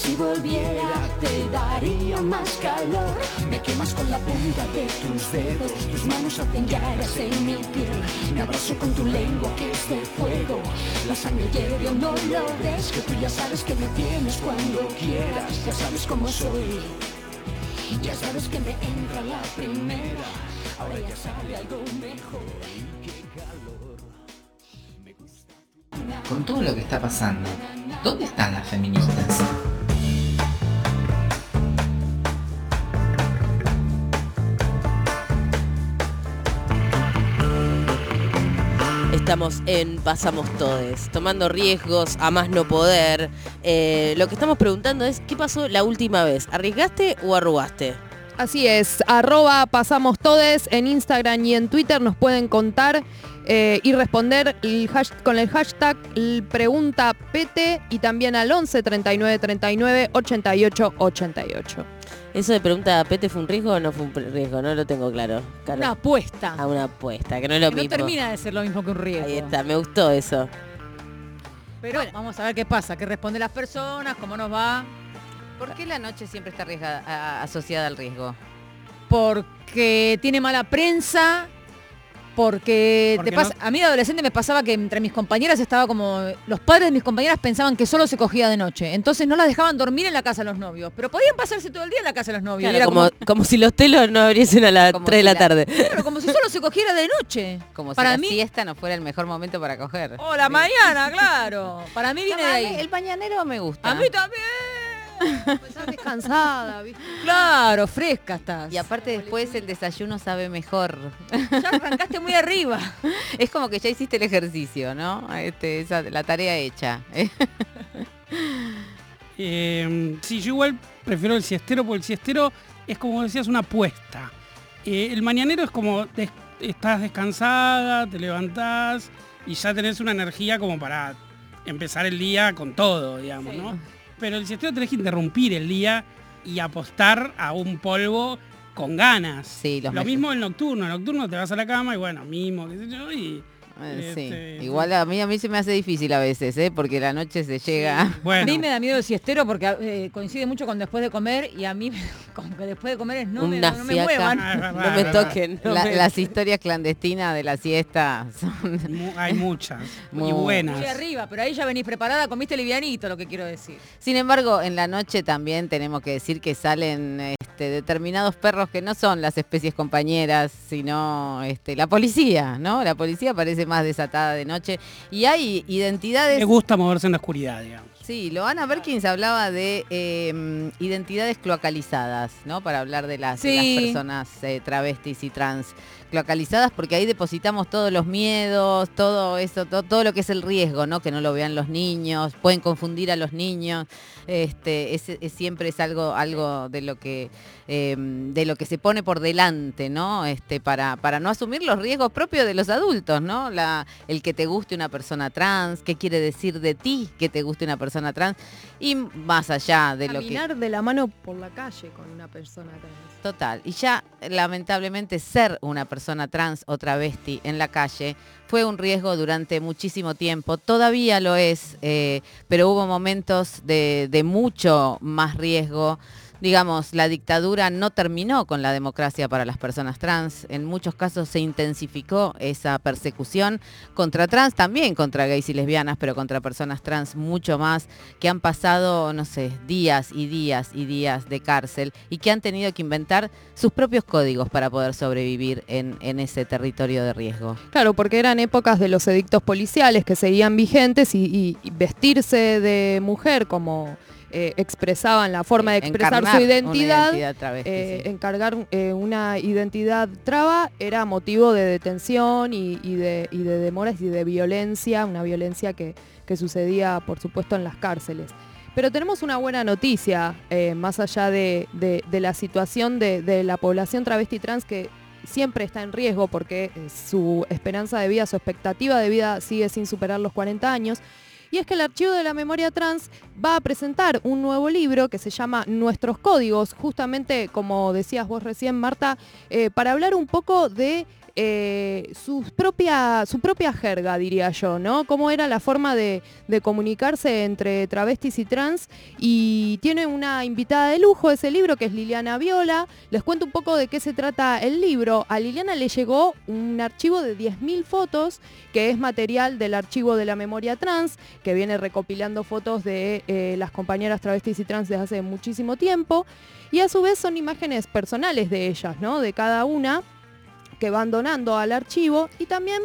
si volviera te daría más calor. Me quemas con la punta de tus dedos, tus manos hacen llagas en mi piel. Me abrazo con tu lengua que es de fuego. La sangre hierve, no lo ves, que tú ya sabes que me tienes cuando quieras. Ya sabes cómo soy. Ya sabes que me entra la primera. Ahora ya sabe algo mejor. Con todo lo que está pasando, ¿dónde están las feministas? Estamos en Pasamos Todes, tomando riesgos a más no poder. Eh, lo que estamos preguntando es, ¿qué pasó la última vez? ¿Arriesgaste o arrugaste? Así es, arroba pasamos todes en Instagram y en Twitter nos pueden contar eh, y responder el hash- con el hashtag pregunta PT y también al 11 39 39 88 88. ¿Eso de pregunta a Pete fue un riesgo o no fue un riesgo? No lo tengo claro. Caro. Una apuesta. A una apuesta, que no es lo Que no mismo. termina de ser lo mismo que un riesgo. Ahí está, me gustó eso. Pero vamos a ver qué pasa, qué responden las personas, cómo nos va. ¿Por qué la noche siempre está arriesgada- a- asociada al riesgo? Porque tiene mala prensa, porque, Porque te pasa, no- a mí de adolescente me pasaba que entre mis compañeras estaba como, los padres de mis compañeras pensaban que solo se cogía de noche, entonces no las dejaban dormir en la casa de los novios, pero podían pasarse todo el día en la casa de los novios. Claro, era como, como si los telos no abriesen a las 3 de si la la- tarde. Claro, como si solo se cogiera de noche. Como Para si la mí- siesta no fuera el mejor momento para coger. O la mañana, claro. Para mí viene de ahí. El mañanero me gusta. A mí también. Estás descansada, ¿viste? Claro, fresca estás. Y aparte después el desayuno sabe mejor. Ya arrancaste muy arriba. Es como que ya hiciste el ejercicio, ¿no? Este, esa- la tarea hecha. Eh, sí, yo igual prefiero el siestero porque el siestero es como decías una apuesta. Eh, el mañanero es como des- estás descansada, te levantás y ya tenés una energía como para empezar el día con todo, digamos, ¿no? Pero el siestero tenés que interrumpir el día y apostar a un polvo con ganas. Sí, los Lo mismo el nocturno, el nocturno te vas a la cama y bueno, mismo, qué sé yo, y... Eh, sí. este, Igual a mí a mí se me hace difícil a veces, ¿eh? Porque la noche se llega. A mí me da miedo el siestero porque eh, coincide mucho con después de comer y a mí como que después de comer es no, me, no me muevan. No me toquen. La- Las historias clandestinas de la siesta son... Hay muchas. Muy Muy arriba, pero ahí ya venís preparada, comiste livianito, lo que quiero decir. Sin embargo, en la noche también tenemos que decir que salen este, determinados perros que no son las especies compañeras, sino este, la policía, ¿no? La policía parece más desatada de noche. Y hay identidades... Me gusta moverse en la oscuridad, digamos. Sí, Loana Berkins hablaba de eh, identidades cloacalizadas, ¿no? Para hablar de las, de las Sí. personas eh, travestis y trans cloacalizadas, porque ahí depositamos todos los miedos, todo eso, to- todo lo que es el riesgo, ¿no? Que no lo vean los niños, pueden confundir a los niños. Este, es, es- siempre es algo, algo de lo que eh, de lo que se pone por delante, ¿no? Este, para, para no asumir los riesgos propios de los adultos, ¿no? La, el que te guste una persona trans, qué quiere decir de ti que te guste una persona trans, y más allá de lo que. Caminar de la mano por la calle con una persona trans. Total. Y ya, lamentablemente, ser una persona trans o travesti en la calle fue un riesgo durante muchísimo tiempo. Todavía lo es, eh, pero hubo momentos de, de mucho más riesgo. Digamos, la dictadura no terminó con la democracia para las personas trans. En muchos casos se intensificó esa persecución contra trans, también contra gays y lesbianas, pero contra personas trans mucho más, que han pasado, no sé, días y días y días de cárcel y que han tenido que inventar sus propios códigos para poder sobrevivir en, en ese territorio de riesgo. Claro, porque eran épocas de los edictos policiales que seguían vigentes y, y- vestirse de mujer como eh, expresaban la forma de expresar encarnar su una identidad, travesti, eh, sí. encargar eh, una identidad traba era motivo de detención y, y de, y de demoras y de violencia, una violencia que, que sucedía por supuesto en las cárceles. Pero tenemos una buena noticia, eh, más allá de, de- de la situación de, de la población travesti trans que siempre está en riesgo porque su esperanza de vida, su expectativa de vida sigue sin superar los 40 años. Y es que el Archivo de la Memoria Trans va a presentar un nuevo libro que se llama Nuestros Códigos, justamente como decías vos recién, Marta, eh, para hablar un poco de eh, su, propia, su propia jerga, diría yo, ¿no? Cómo era la forma de, comunicarse entre travestis y trans. Y tiene una invitada de lujo ese libro, que es Liliana Viola. Les cuento un poco de qué se trata el libro. A Liliana le llegó un archivo de 10.000 fotos, que es material del archivo de la memoria trans, que viene recopilando fotos de eh, las compañeras travestis y trans desde hace muchísimo tiempo. Y a su vez son imágenes personales de ellas, ¿no? De cada una que van donando al archivo y también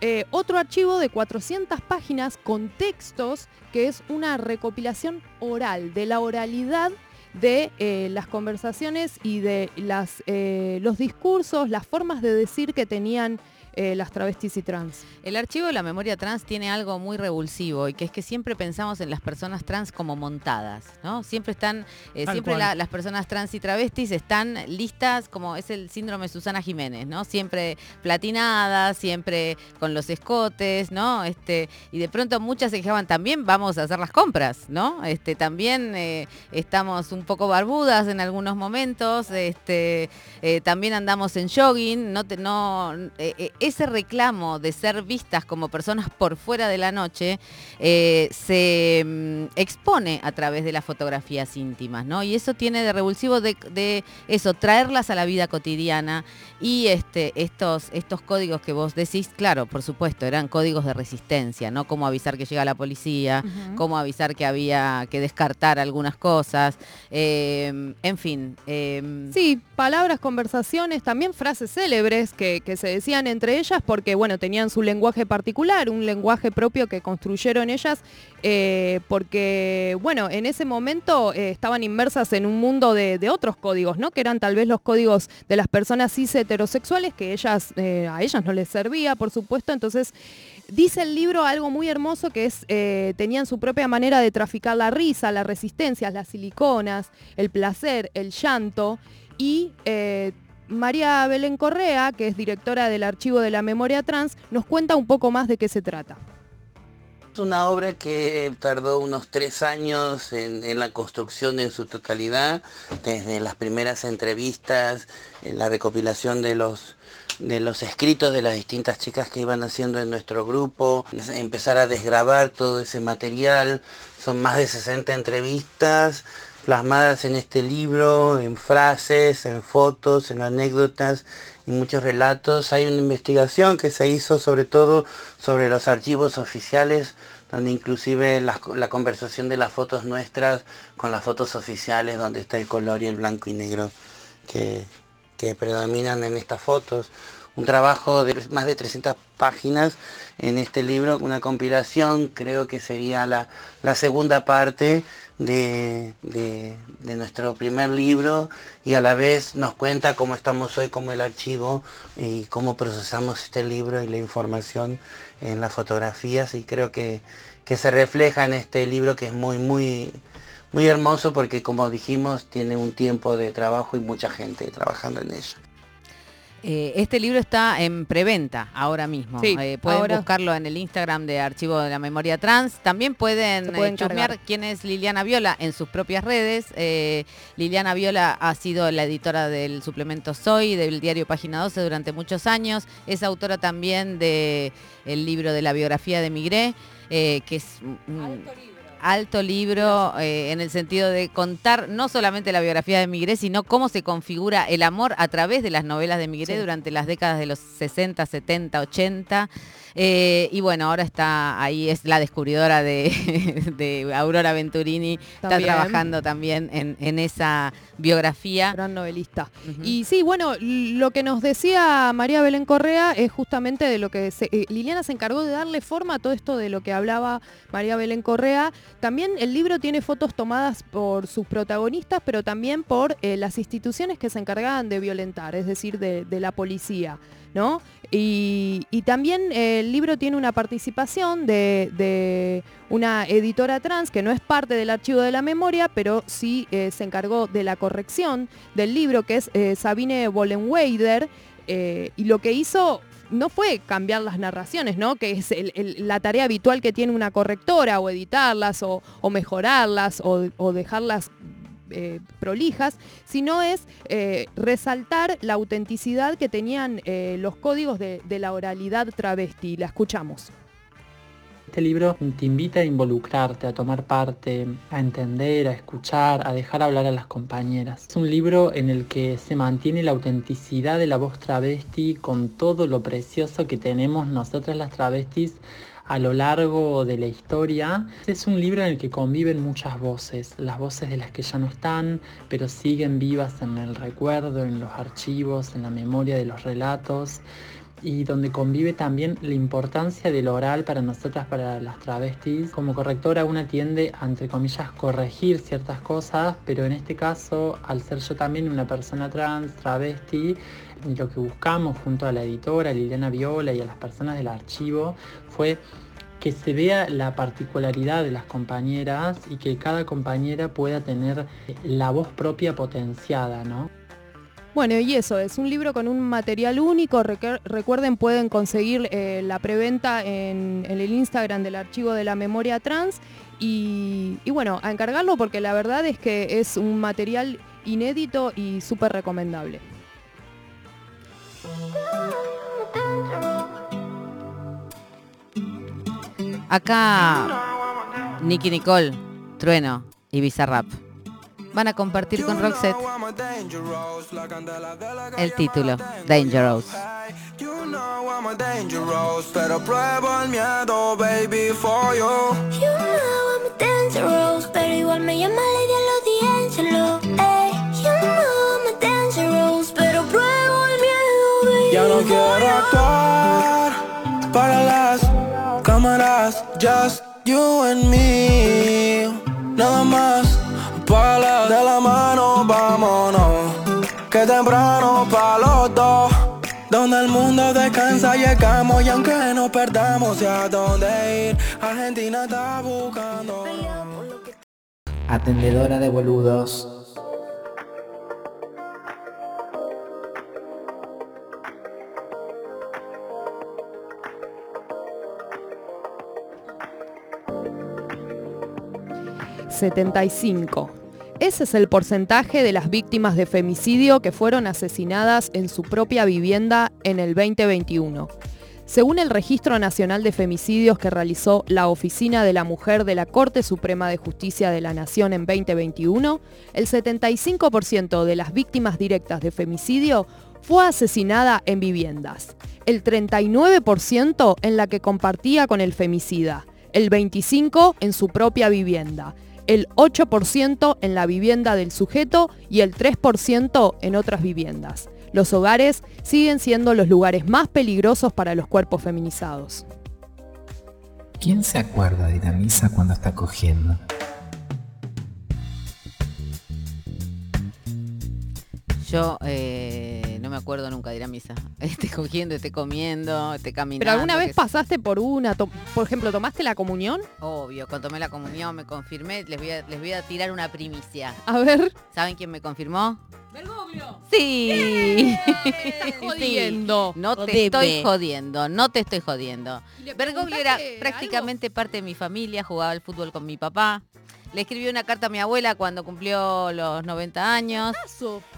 eh, otro archivo de 400 páginas con textos que es una recopilación oral, de la oralidad de eh, las conversaciones y de las, eh, los discursos, las formas de decir que tenían eh, las travestis y trans. El archivo de la memoria trans tiene algo muy revulsivo y que es que siempre pensamos en las personas trans como montadas, ¿no? Siempre están, eh, siempre la- las personas trans y travestis están listas como es el síndrome Susana Jiménez, ¿no? Siempre platinadas, siempre con los escotes, ¿no? Este, y de pronto muchas se quejaban también, vamos a hacer las compras, ¿no? Este, también eh, estamos un poco barbudas en algunos momentos, este, eh, también andamos en jogging, no, te- no eh, ese reclamo de ser vistas como personas por fuera de la noche eh, se mm, expone a través de las fotografías íntimas, ¿no? Y eso tiene de revulsivo de, de eso, traerlas a la vida cotidiana y este, estos, estos códigos que vos decís, claro, por supuesto, eran códigos de resistencia, ¿no? Cómo avisar que llega la policía, cómo avisar que había que descartar algunas cosas, eh, en fin. eh, Sí, palabras, conversaciones, también frases célebres que, que se decían entre ellas porque, bueno, tenían su lenguaje particular, un lenguaje propio que construyeron ellas, eh, porque, bueno, en ese momento eh, estaban inmersas en un mundo de, otros códigos, ¿no? Que eran tal vez los códigos de las personas cis heterosexuales, que ellas, eh, a ellas no les servía, por supuesto, entonces... Dice el libro algo muy hermoso que es, tenían su propia manera de traficar la risa, la resistencia, las siliconas, el placer, el llanto. Y María Belén Correa, que es directora del Archivo de la Memoria Trans, nos cuenta un poco más de qué se trata. Es una obra que tardó unos tres años en, la construcción en su totalidad, desde las primeras entrevistas, en la recopilación de los, de los escritos de las distintas chicas que iban haciendo en nuestro grupo, empezar a desgrabar todo ese material. Son más de 60 entrevistas plasmadas en este libro, en frases, en fotos, en anécdotas y muchos relatos. Hay una investigación que se hizo sobre todo sobre los archivos oficiales, donde inclusive la, conversación de las fotos nuestras con las fotos oficiales, donde está el color y el blanco y negro que, que predominan en estas fotos. Un trabajo de más de 300 páginas en este libro, una compilación, creo que sería la, la segunda parte de, de- nuestro primer libro y a la vez nos cuenta cómo estamos hoy como el archivo y cómo procesamos este libro y la información en las fotografías y creo que, que se refleja en este libro que es muy muy muy hermoso porque como dijimos tiene un tiempo de trabajo y mucha gente trabajando en ello. Eh, este libro está en preventa ahora mismo. Sí, Eh, pueden ahora- buscarlo en el Instagram de Archivo de la Memoria Trans. También pueden, Se pueden eh, chusmear quién es Liliana Viola en sus propias redes. Eh, Liliana Viola ha sido la editora del suplemento Soy, del diario Página 12 durante muchos años. Es autora también del libro de la biografía de Migré, eh, que es un alto libro eh, en el sentido de contar no solamente la biografía de Migré, sino cómo se configura el amor a través de las novelas de Migré Sí. durante las décadas de los 60, 70, 80. Eh, y bueno, ahora está ahí, es la descubridora de, de Aurora Venturini, está trabajando también en, en esa biografía. Gran novelista. Y sí, bueno, lo que nos decía María Belén Correa es justamente de lo que se- eh, Liliana se encargó de darle forma a todo esto de lo que hablaba María Belén Correa. También el libro tiene fotos tomadas por sus protagonistas, pero también por eh, las instituciones que se encargaban de violentar, es decir, de, la policía. ¿No? Y, también eh, el libro tiene una participación de, una editora trans que no es parte del archivo de la memoria, pero sí eh, se encargó de la corrección del libro, que es Sabine Bollenweider, y lo que hizo no fue cambiar las narraciones, ¿no? Que es la tarea habitual que tiene una correctora, o editarlas, o, mejorarlas, o, o dejarlas eh, prolijas, sino es eh, resaltar la autenticidad que tenían eh, los códigos de, de la oralidad travesti. La escuchamos. Este libro te invita a involucrarte, a tomar parte, a entender, a escuchar, a dejar hablar a las compañeras. Es un libro en el que se mantiene la autenticidad de la voz travesti con todo lo precioso que tenemos nosotras las travestis a lo largo de la historia. Es un libro en el que conviven muchas voces, las voces de las que ya no están, pero siguen vivas en el recuerdo, en los archivos, en la memoria de los relatos y donde convive también la importancia del oral para nosotras, para las travestis. Como correctora una tiende entre comillas, corregir ciertas cosas, pero en este caso, al ser yo también una persona trans, travesti, lo que buscamos junto a la editora Liliana Viola y a las personas del archivo fue que se vea la particularidad de las compañeras y que cada compañera pueda tener la voz propia potenciada, ¿no? Bueno, y eso, es un libro con un material único. Recuerden, pueden conseguir eh, la preventa en, en el Instagram del Archivo de la Memoria Trans. Y, y bueno, a encargarlo porque la verdad es que es un material inédito y súper recomendable. Acá Nicky Nicole, Trueno y Bizarrap van a compartir con Roxette el título Dangerous. dangerous, pero pruebo el miedo, baby, for you. You know I'm dangerous, pero igual me llama Lady D'Angelo. Ey, you know I'm dangerous, pero pruebo el miedo, baby. Ya no quiero actuar para las cámaras, just you and me. Nada más, para de la mano, vámonos. Que temprano para los dos. Donde el mundo descansa llegamos y aunque no perdamos y a dónde ir, Argentina está buscando. Atendedora de boludos. – 75. Ese es el porcentaje de las víctimas de femicidio que fueron asesinadas en su propia vivienda en el 2021. Según el Registro Nacional de Femicidios que realizó la Oficina de la Mujer de la Corte Suprema de Justicia de la Nación en 2021, el 75% de las víctimas directas de femicidio fue asesinada en viviendas, el 39% en la que compartía con el femicida, el 25% en su propia vivienda, el 8% en la vivienda del sujeto y el 3% en otras viviendas. Los hogares siguen siendo los lugares más peligrosos para los cuerpos feminizados. ¿Quién se acuerda de ir a misa cuando está cogiendo? Yo eh, me acuerdo nunca de ir a misa. Esté cogiendo, esté comiendo, esté caminando. ¿Pero alguna vez pasaste por una, por ejemplo, tomaste la comunión? Obvio, cuando tomé la comunión me confirmé, les voy a, les voy a tirar una primicia. A ver. ¿Saben quién me confirmó? Bergoglio. Sí. estás jodiendo. No te estoy jodiendo, no te estoy jodiendo. Bergoglio era prácticamente parte de mi familia, jugaba al fútbol con mi papá. Le escribí una carta a mi abuela cuando cumplió los 90 años.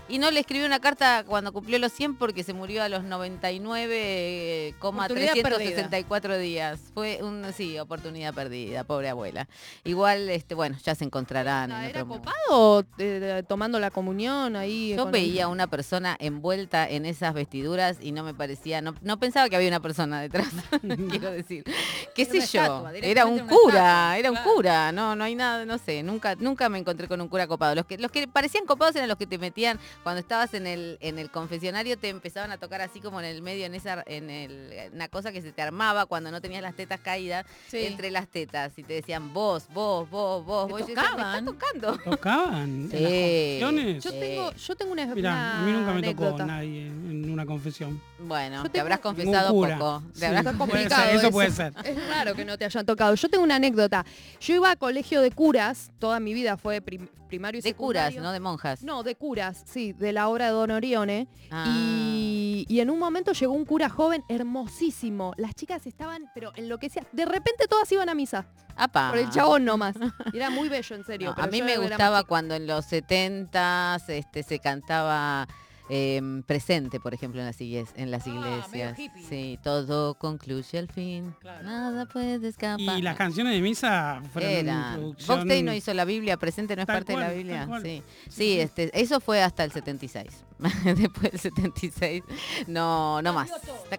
Y no le escribí una carta cuando cumplió los 100 porque se murió a los 99,364 días. Fue un, sí, oportunidad perdida, pobre abuela. Igual, este, bueno, ya se encontrarán. en ¿Era otro mundo. copado eh, tomando la comunión ahí? Yo veía una persona envuelta en esas vestiduras y no me parecía, no, no pensaba que había una persona detrás, quiero decir. ¿Qué Era sé yo? estatua, Era un cura, estatua, era un claro. cura, no, no hay nada, no sé, nunca, nunca me encontré con un cura copado. Los que, los que parecían copados eran los que te metían cuando estabas en el, en el confesionario, te empezaban a tocar así como en el medio, en esa, en el, una cosa que se te armaba cuando no tenías las tetas caídas Sí. entre las tetas y te decían vos, vos, vos, vos, vos. Y yo decía, "Me tocaban. están tocando. ¿Tocaban? Sí. ¿En las confesiones? Yo tengo, yo tengo una, Mirá, una a mí nunca me tocó anécdota. nadie en una confesión. Bueno, te habrás confesado cura. poco. Te Sí. habrás complicado. ser, eso puede ser. Es raro que no te hayan tocado. Yo tengo una anécdota. Yo iba a colegio de curas, toda mi vida fue prim- primario y De curas, secundario. no de monjas. No, de curas, sí, de la obra de Don Orione. Ah. Y, y en un momento llegó un cura joven hermosísimo. Las chicas estaban, pero enloquecidas. De repente todas iban a misa. Apa. Por el chabón nomás. Era muy bello, en serio. No, pero a mí me gustaba cuando en los 70 este, se cantaba em, presente, por ejemplo, en las, iglesias, en las iglesias. Sí, todo concluye al fin. Nada puede escapar. Y las canciones de misa fueron no hizo la Biblia, presente no es Tal parte de la Biblia. Sí, sí, este, eso fue hasta el 76. Después del 76, no, no más.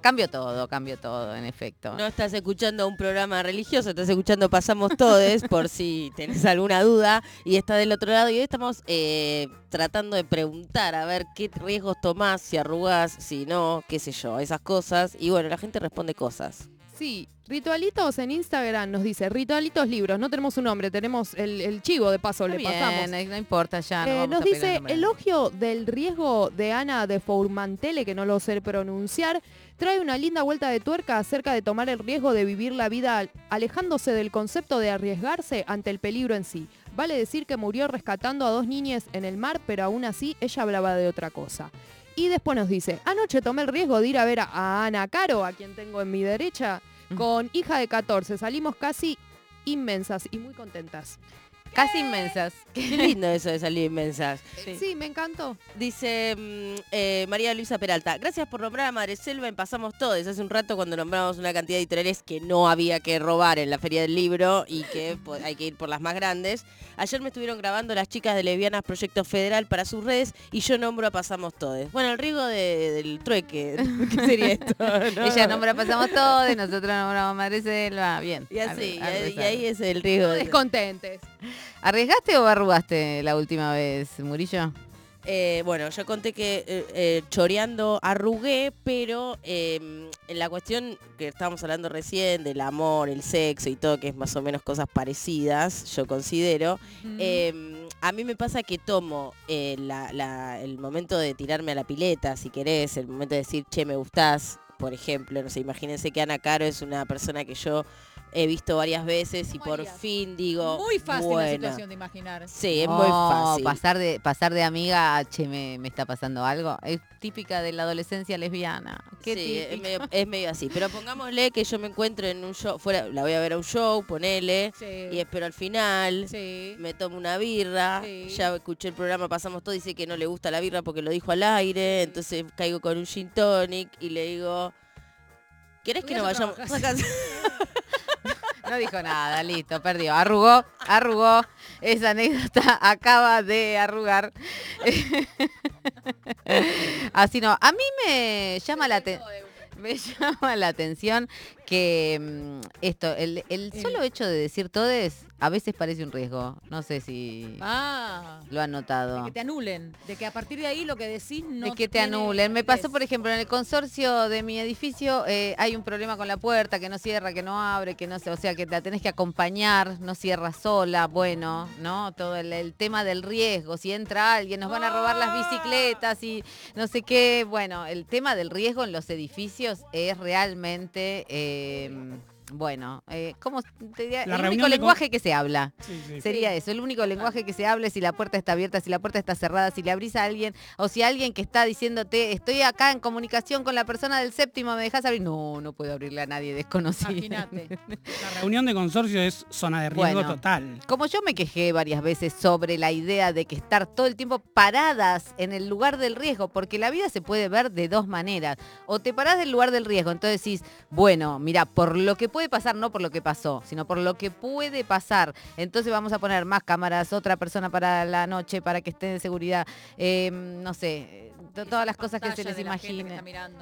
Cambió todo, cambió todo, en efecto. No estás escuchando un programa religioso, estás escuchando Pasamos Todes, por si tenés alguna duda, y está del otro lado. Y hoy estamos eh, tratando de preguntar a ver qué riesgos tomás, si arrugás, si no, qué sé yo, esas cosas. Y bueno, la gente responde cosas. Sí, Ritualitos en Instagram nos dice, Ritualitos Libros, no tenemos un nombre, tenemos el, el chivo de paso, le Está pasamos. bien, no importa ya. no Eh, vamos nos a dice, elogio del riesgo de Ana de Fourmantele, que no lo sé pronunciar, trae una linda vuelta de tuerca acerca de tomar el riesgo de vivir la vida al- alejándose del concepto de arriesgarse ante el peligro en sí. Vale decir que murió rescatando a dos niñas en el mar, pero aún así ella hablaba de otra cosa. Y después nos dice, anoche tomé el riesgo de ir a ver a, Ana Caro, a quien tengo en mi derecha, con hija de 14. Salimos casi inmensas y muy contentas. Casi inmensas. Qué lindo eso de salir inmensas. Sí, me encantó. Dice mm, eh, María Luisa Peralta, gracias por nombrar a Madre Selva en Pasamos Todos. Hace un rato cuando nombramos una cantidad de editoriales que no había que robar en la Feria del Libro y que hay que ir por las más grandes. Ayer me estuvieron grabando las chicas de Lesbianas Proyecto Federal para sus redes y yo nombro a Pasamos Todos. Bueno, el riesgo de- del trueque, ¿qué sería esto? no? Ella nombra pasamos todo y nosotros nombramos Madre Selva. Bien. Y así, y ahí, y rezar. ahí es el riesgo. de- Descontentes. ¿Arriesgaste o arrugaste la última vez, Murillo? Eh, bueno, yo conté que eh, eh, choreando arrugué, pero eh, en la cuestión que estábamos hablando recién del amor, el sexo y todo, que es más o menos cosas parecidas, yo considero, eh, a mí me pasa que tomo la- la- el momento de tirarme a la pileta, si querés, el momento de decir, che, me gustás, por ejemplo, no sé, imagínense que Ana Caro es una persona que yo he visto varias veces y por fin digo, Muy fácil la situación de imaginar. Sí, es muy Oh, fácil. Pasar de, pasar de amiga a, che, me, me está pasando algo. Es típica de la adolescencia lesbiana. Qué sí, es medio, es medio así. Pero pongámosle que yo me encuentro en un show, fuera, la voy a ver a un show, ponele, y espero al final, me tomo una birra, ya escuché el programa, pasamos todo, dice que no le gusta la birra porque lo dijo al aire, entonces caigo con un gin tonic y le digo, ¿querés que nos vayamos? No dijo nada, listo, perdió. Arrugó, arrugó. Esa anécdota acaba de arrugar. Así no. A mí me llama la atención. Me llama la atención que mm, esto, el, el solo hecho de decir todes a veces parece un riesgo. No sé si Ah, lo han notado. de que te anulen, de que a partir de ahí lo que decís no de que te anulen. Me pasó, por ejemplo, en el consorcio de mi edificio eh, hay un problema con la puerta, que no cierra, que no abre, que no sé, o sea, que la tenés que acompañar, no cierra sola, bueno, ¿no? Todo el, el tema del riesgo, si entra alguien, nos van a robar las bicicletas y no sé qué. Bueno, el tema del riesgo en los edificios es realmente... eh, bueno, eh, ¿cómo te diría? La el único lenguaje que se habla. Sí, sí. Sería eso, el único lenguaje que se habla es si la puerta está abierta, si la puerta está cerrada, si le abrís a alguien, o si alguien que está diciéndote, estoy acá en comunicación con la persona del séptimo, ¿me dejas abrir? No, no puedo abrirle a nadie desconocido. La reunión de consorcio es zona de riesgo Bueno. total. Como yo me quejé varias veces sobre la idea de que estar todo el tiempo paradas en el lugar del riesgo, porque la vida se puede ver de dos maneras. O te parás del lugar del riesgo, entonces decís, bueno, mira, por lo que puede pasar, no por lo que pasó, sino por lo que puede pasar. Entonces vamos a poner más cámaras, otra persona para la noche, para que esté de seguridad, eh, no sé, to- todas las cosas que se les imaginen.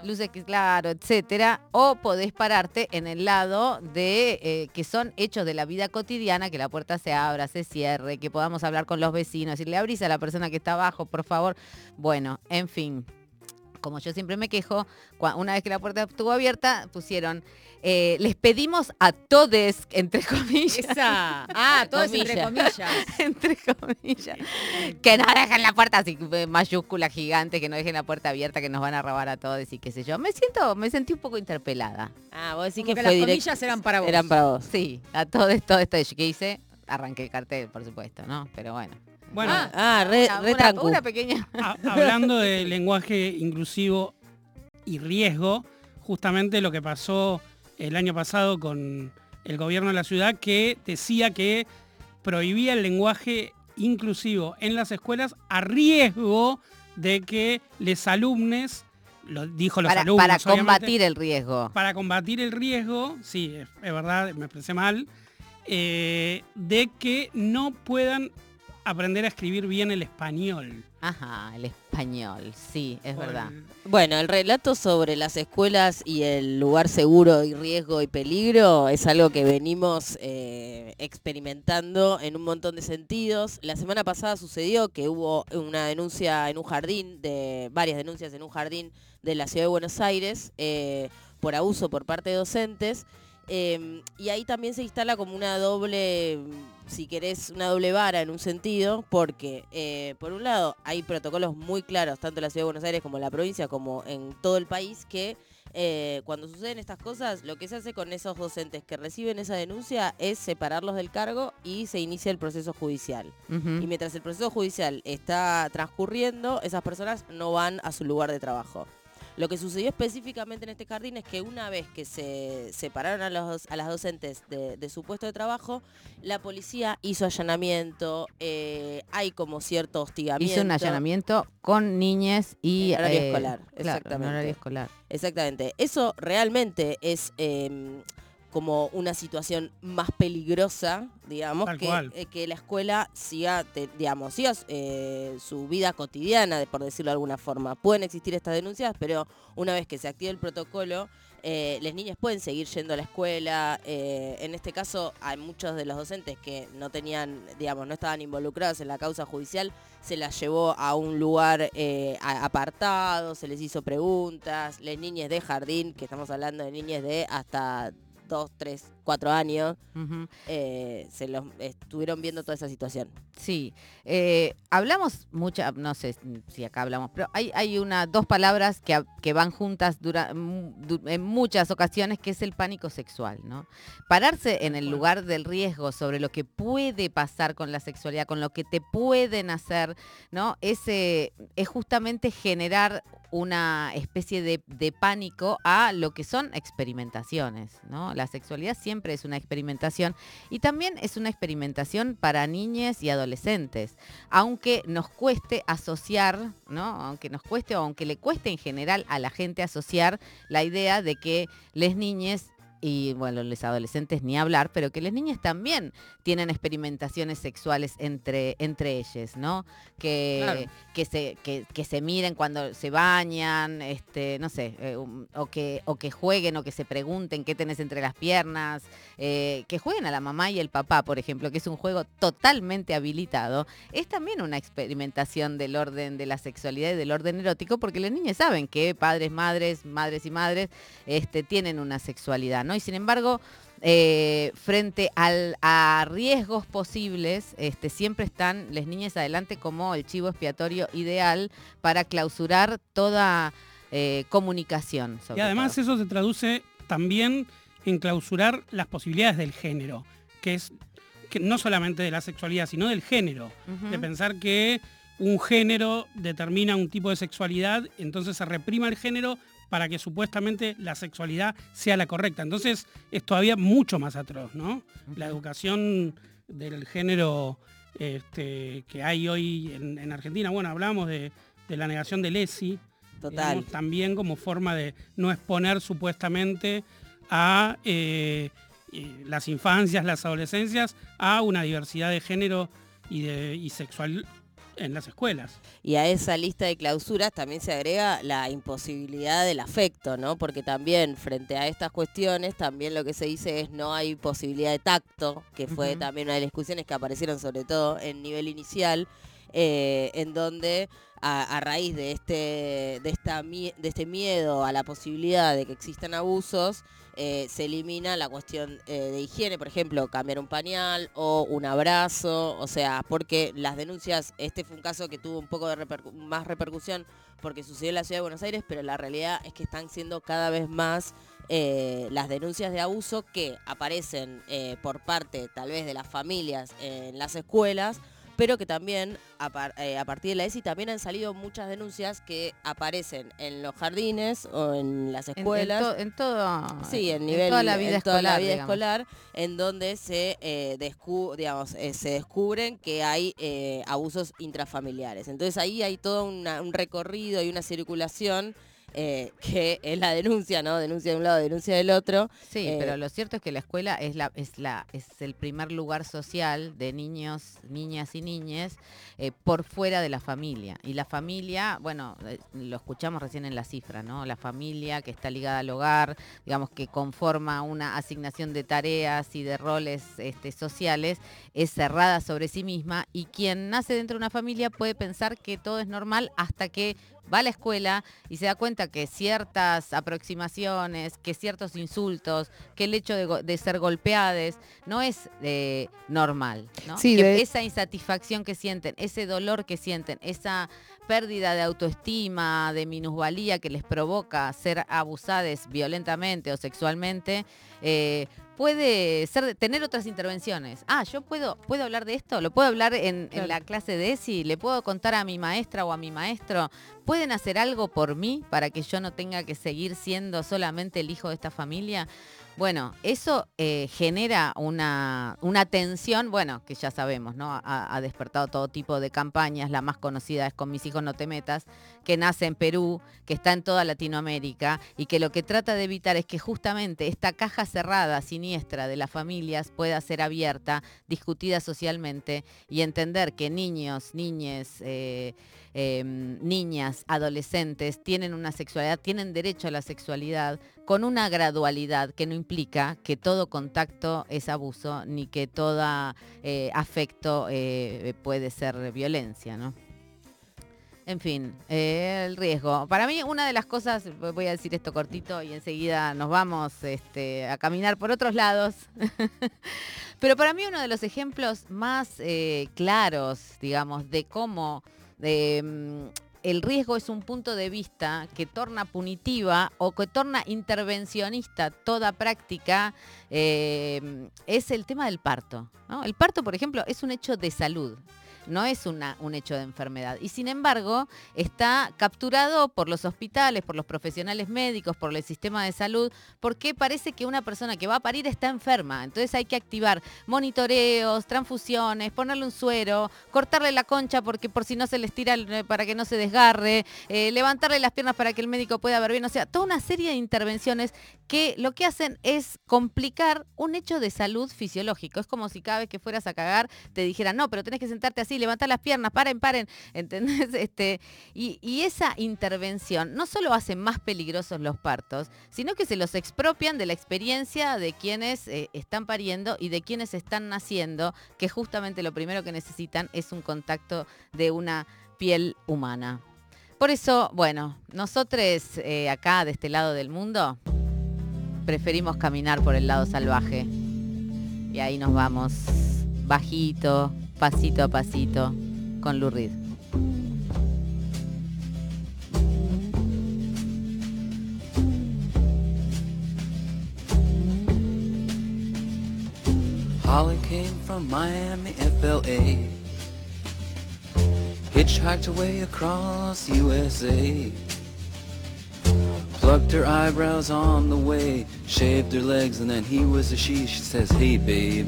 Luces que claro, etcétera. O podés pararte en el lado de eh, que son hechos de la vida cotidiana, que la puerta se abra, se cierre, que podamos hablar con los vecinos. Y le abrís a la persona que está abajo, por favor. Bueno, en fin. Como yo siempre me quejo, una vez que la puerta estuvo abierta, pusieron, eh, les pedimos a todes, entre comillas. Esa. Ah, todo es entre Comillas. entre comillas. Que no dejen la puerta así, eh, mayúscula gigante, que no dejen la puerta abierta, que nos van a robar a todos y qué sé yo. Me siento, me sentí un poco interpelada. Ah, vos decís Como que, que fue las comillas eran para vos. Eran para vos. Sí, a todos, todo esto que hice, arranqué el cartel, por supuesto, ¿no? Pero bueno. Bueno, Ah, Ah, re, una, re una- trancu. una pequeña. Ha- hablando de lenguaje inclusivo y riesgo, justamente lo que pasó el año pasado con el gobierno de la ciudad que decía que prohibía el lenguaje inclusivo en las escuelas a riesgo de que les alumnes, lo dijo los Para, alumnos, para combatir el riesgo. para combatir el riesgo, sí, es, es verdad, me expresé mal, eh, de que no puedan aprender a escribir bien el español. Ajá, el español, sí, es O verdad. el- Bueno, el relato sobre las escuelas y el lugar seguro y riesgo y peligro es algo que venimos eh, experimentando en un montón de sentidos. La semana pasada sucedió que hubo una denuncia en un jardín, de varias denuncias en un jardín de la ciudad de Buenos Aires eh, por abuso por parte de docentes. Eh, y ahí también se instala como una doble, si querés, una doble vara en un sentido, porque eh, por un lado hay protocolos muy claros, tanto en la ciudad de Buenos Aires como en la provincia, como en todo el país, que eh, cuando suceden estas cosas, lo que se hace con esos docentes que reciben esa denuncia es separarlos del cargo y se inicia el proceso judicial. Y mientras el proceso judicial está transcurriendo, esas personas no van a su lugar de trabajo. Lo que sucedió específicamente en este jardín es que una vez que se separaron a, los, a las docentes de, de su puesto de trabajo, la policía hizo allanamiento, eh, hay como cierto hostigamiento. Hizo un allanamiento con niñes y... En horario eh, escolar, claro, en exactamente. horario escolar. Exactamente. Eso realmente es eh, como una situación más peligrosa, digamos, que, eh, que la escuela siga, te- digamos, siga eh, su vida cotidiana, de- por decirlo de alguna forma. Pueden existir estas denuncias, pero una vez que se active el protocolo, eh, las niñas pueden seguir yendo a la escuela. eh, en este caso, hay muchos de los docentes que no tenían, digamos, no estaban involucrados en la causa judicial, se las llevó a un lugar eh, apartado, se les hizo preguntas. Las niñas de jardín, que estamos hablando de niñas de hasta 2, 3, 4 años, eh, se los estuvieron viendo toda esa situación. Sí, eh, hablamos mucha, no sé si acá hablamos, pero hay, hay una, dos palabras que, que van juntas dura- du- en muchas ocasiones, que es el pánico sexual, ¿no? Pararse en el lugar del riesgo sobre lo que puede pasar con la sexualidad, con lo que te pueden hacer, ¿no? Ese es justamente generar una especie de, pánico a lo que son experimentaciones, ¿no? La sexualidad siempre es una experimentación y también es una experimentación para niñas y adolescentes, aunque nos cueste asociar, ¿no? Aunque nos cueste o aunque le cueste en general a la gente asociar la idea de que las niñas y bueno, los adolescentes ni hablar, pero que las niñas también tienen experimentaciones sexuales entre, entre ellas, ¿no? Que, Claro. que, se, que, que se miren cuando se bañan, este, no sé, eh, um, o, que, o que jueguen o que se pregunten qué tenés entre las piernas, eh, que jueguen a la mamá y el papá, por ejemplo, que es un juego totalmente habilitado, es también una experimentación del orden de la sexualidad y del orden erótico, porque las niñas saben que padres, madres, madres y madres este, tienen una sexualidad, ¿no? Y sin embargo, eh, frente al, a riesgos posibles, este, siempre están las niñas adelante como el chivo expiatorio ideal para clausurar toda eh, comunicación. Y además todo. eso se traduce también en clausurar las posibilidades del género, que es que no solamente de la sexualidad, sino del género. De pensar que un género determina un tipo de sexualidad, entonces se reprima el género para que supuestamente la sexualidad sea la correcta. Entonces es todavía mucho más atroz, ¿no? La educación del género este, que hay hoy en, en Argentina. Bueno, hablábamos de, de la negación de Lesi. Total. digamos, también como forma de no exponer supuestamente a eh, eh, las infancias, las adolescencias, a una diversidad de género y, de, y sexual en las escuelas. Y a esa lista de clausuras también se agrega la imposibilidad del afecto, ¿no? Porque también frente a estas cuestiones, también lo que se dice es no hay posibilidad de tacto, que fue también una de las discusiones que aparecieron sobre todo en nivel inicial. eh, en donde a, a raíz de este, de, esta, de este miedo a la posibilidad de que existan abusos, eh, se elimina la cuestión eh, de higiene, por ejemplo, cambiar un pañal o un abrazo, o sea, porque las denuncias, este fue un caso que tuvo un poco más repercusión porque sucedió en la ciudad de Buenos Aires, pero la realidad es que están siendo cada vez más eh, las denuncias de abuso que aparecen por parte tal vez de las familias en las escuelas, pero que también a, par- eh, a partir de la ESI también han salido muchas denuncias que aparecen en los jardines o en las En- en escuelas. to- en todo- sí, en en nivel toda la vida en toda la escolar, vida digamos. escolar, en donde se eh, descu- digamos, eh, se descubren que hay eh, abusos intrafamiliares. Entonces ahí hay todo una- un recorrido y una circulación eh, que es la denuncia, ¿no? Denuncia de un lado, denuncia del otro. Sí, Eh, pero lo cierto es que la escuela es la es la es el primer lugar social de niños, niñas y niñes eh, por fuera de la familia. Y la familia, bueno, lo escuchamos recién en la cifra, ¿no? La familia que está ligada al hogar, digamos que conforma una asignación de tareas y de roles este, sociales, es cerrada sobre sí misma y quien nace dentro de una familia puede pensar que todo es normal hasta que va a la escuela y se da cuenta que ciertas aproximaciones, que ciertos insultos, que el hecho de, ser golpeades no es eh, normal. ¿no? Sí, Que de- Esa insatisfacción que sienten, ese dolor que sienten, esa pérdida de autoestima, de minusvalía que les provoca ser abusadas violentamente o sexualmente, eh, puede ser tener otras intervenciones. Ah, yo puedo, puedo hablar de esto, lo puedo hablar en, la clase de ESI, le puedo contar a mi maestra o a mi maestro, ¿pueden hacer algo por mí para que yo no tenga que seguir siendo solamente el hijo de esta familia? Bueno, eso eh, genera una, una tensión, bueno, que ya sabemos, ¿no? Ha, ha despertado todo tipo de campañas, la más conocida es Con mis hijos no te metas, que nace en Perú, que está en toda Latinoamérica y que lo que trata de evitar es que justamente esta caja cerrada, siniestra de las familias pueda ser abierta, discutida socialmente y entender que niños, niñes, eh, eh, niñas, adolescentes tienen una sexualidad, tienen derecho a la sexualidad con una gradualidad que no implica que todo contacto es abuso ni que todo afecto eh, puede ser violencia, ¿no? En fin, eh, el riesgo. Para mí una de las cosas, voy a decir esto cortito y enseguida nos vamos este, a caminar por otros lados. Pero para mí uno de los ejemplos más eh, claros, digamos, de cómo mm, el riesgo es un punto de vista que torna punitiva o que torna intervencionista toda práctica, eh, es el tema del parto. El parto, por ejemplo, es un hecho de salud. No es un hecho de enfermedad. Y sin embargo, está capturado por los hospitales, por los profesionales médicos, por el sistema de salud, porque parece que una persona que va a parir está enferma. Entonces hay que activar monitoreos, transfusiones, ponerle un suero, cortarle la concha porque por si no se les tira el- para que no se desgarre, eh, levantarle las piernas para que el médico pueda ver bien. O sea, toda una serie de intervenciones que lo que hacen es complicar un hecho de salud fisiológico. Es como si cada vez que fueras a cagar te dijeran, no, pero tenés que sentarte así, levantar las piernas, paren, paren. ¿Entendés? Este, y, y esa intervención no solo hace más peligrosos los partos, sino que se los expropian de la experiencia de quienes eh, están pariendo y de quienes están naciendo, que justamente lo primero que necesitan es un contacto de una piel humana. Por eso, bueno, nosotros eh, acá de este lado del mundo preferimos caminar por el lado salvaje. Y ahí nos vamos, bajito, pasito a pasito, con Lurid. Holly came from Miami, FLA. Hitchhiked away across USA. Plucked her eyebrows on the way, shaved her legs, and then he was a she. She says, Hey babe,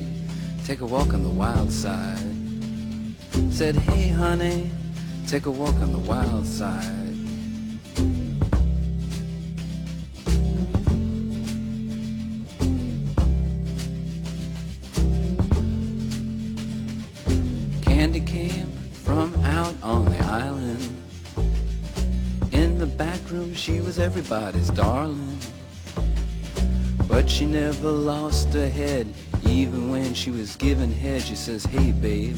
take a walk on the wild side. Said, Hey honey, take a walk on the wild side. Candy came from out on the island. In the back room, she was everybody's darling. But she never lost her head, even when she was giving head. She says, Hey babe,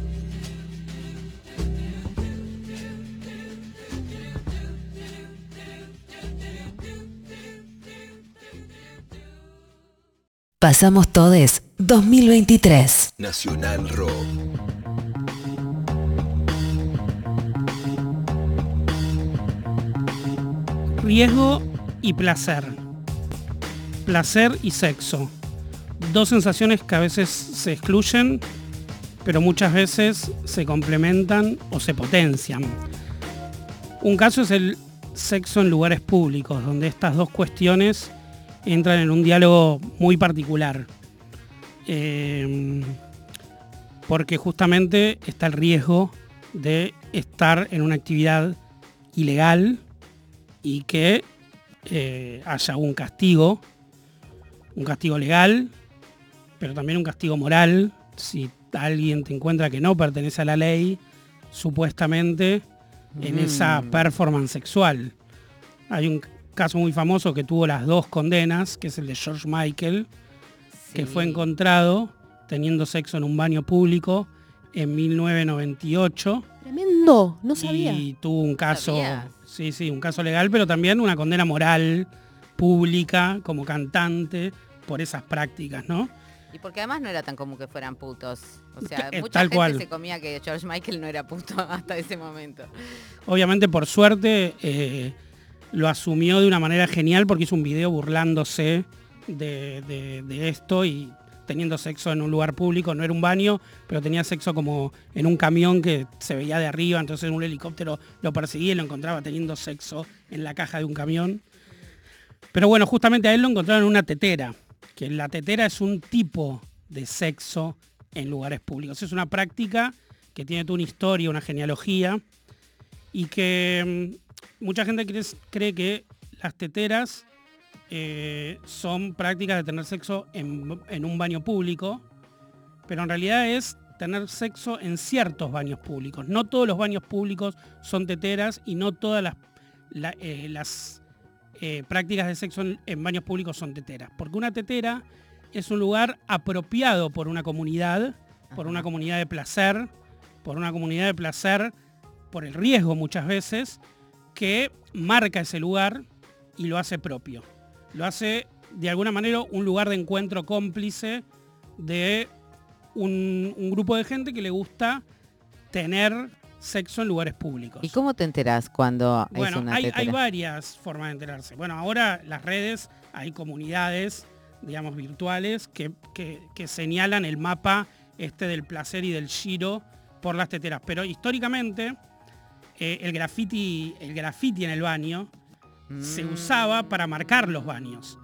Pasamos Todes 2023. Nacional Rock. Riesgo y placer. Placer y sexo. Dos sensaciones que a veces se excluyen, pero muchas veces se complementan o se potencian. Un caso es el sexo en lugares públicos, donde estas dos cuestiones entran en un diálogo muy particular. Eh, porque justamente está el riesgo de estar en una actividad ilegal y que eh, haya un castigo, un castigo legal, pero también un castigo moral, si alguien te encuentra que no pertenece a la ley, supuestamente en esa Mm. performance sexual. Hay un caso muy famoso que tuvo las dos condenas, que es el de George Michael, que fue encontrado teniendo sexo en un baño público en 1998 Tremendo, no sabía. y tuvo un caso, ¿Sabías? sí, sí, un caso legal, pero también una condena moral pública como cantante por esas prácticas, ¿no? Y porque además no era tan común que fueran putos. O sea, Eh, mucha tal gente cual. se comía que George Michael no era puto hasta ese momento. Obviamente, por suerte, eh, lo asumió de una manera genial porque hizo un video burlándose de, esto y teniendo sexo en un lugar público, no era un baño, pero tenía sexo como en un camión que se veía de arriba, entonces un helicóptero lo perseguía y lo encontraba teniendo sexo en la caja de un camión. Pero bueno, justamente a él lo encontraron en una tetera, que la tetera es un tipo de sexo en lugares públicos. Es una práctica que tiene toda una historia, una genealogía, y que mm, mucha gente cree, cree que las teteras eh, son prácticas de tener sexo en, en un baño público, pero en realidad es tener sexo en ciertos baños públicos. No todos los baños públicos son teteras y no todas las, la- eh, las eh, prácticas de sexo en, en baños públicos son teteras. Porque una tetera es un lugar apropiado por una comunidad, por una comunidad de placer, por una comunidad de placer, por el riesgo muchas veces, que marca ese lugar y lo hace propio. Lo hace de alguna manera un lugar de encuentro cómplice de un, un grupo de gente que le gusta tener sexo en lugares públicos. ¿Y cómo te enterás cuando es Bueno, una hay, hay varias formas de enterarse. Bueno, ahora las redes, hay comunidades, digamos, virtuales que, que- que señalan el mapa este del placer y del giro por las teteras. Pero históricamente, eh, el graffiti, el graffiti en el baño se Mm. usaba para marcar los baños.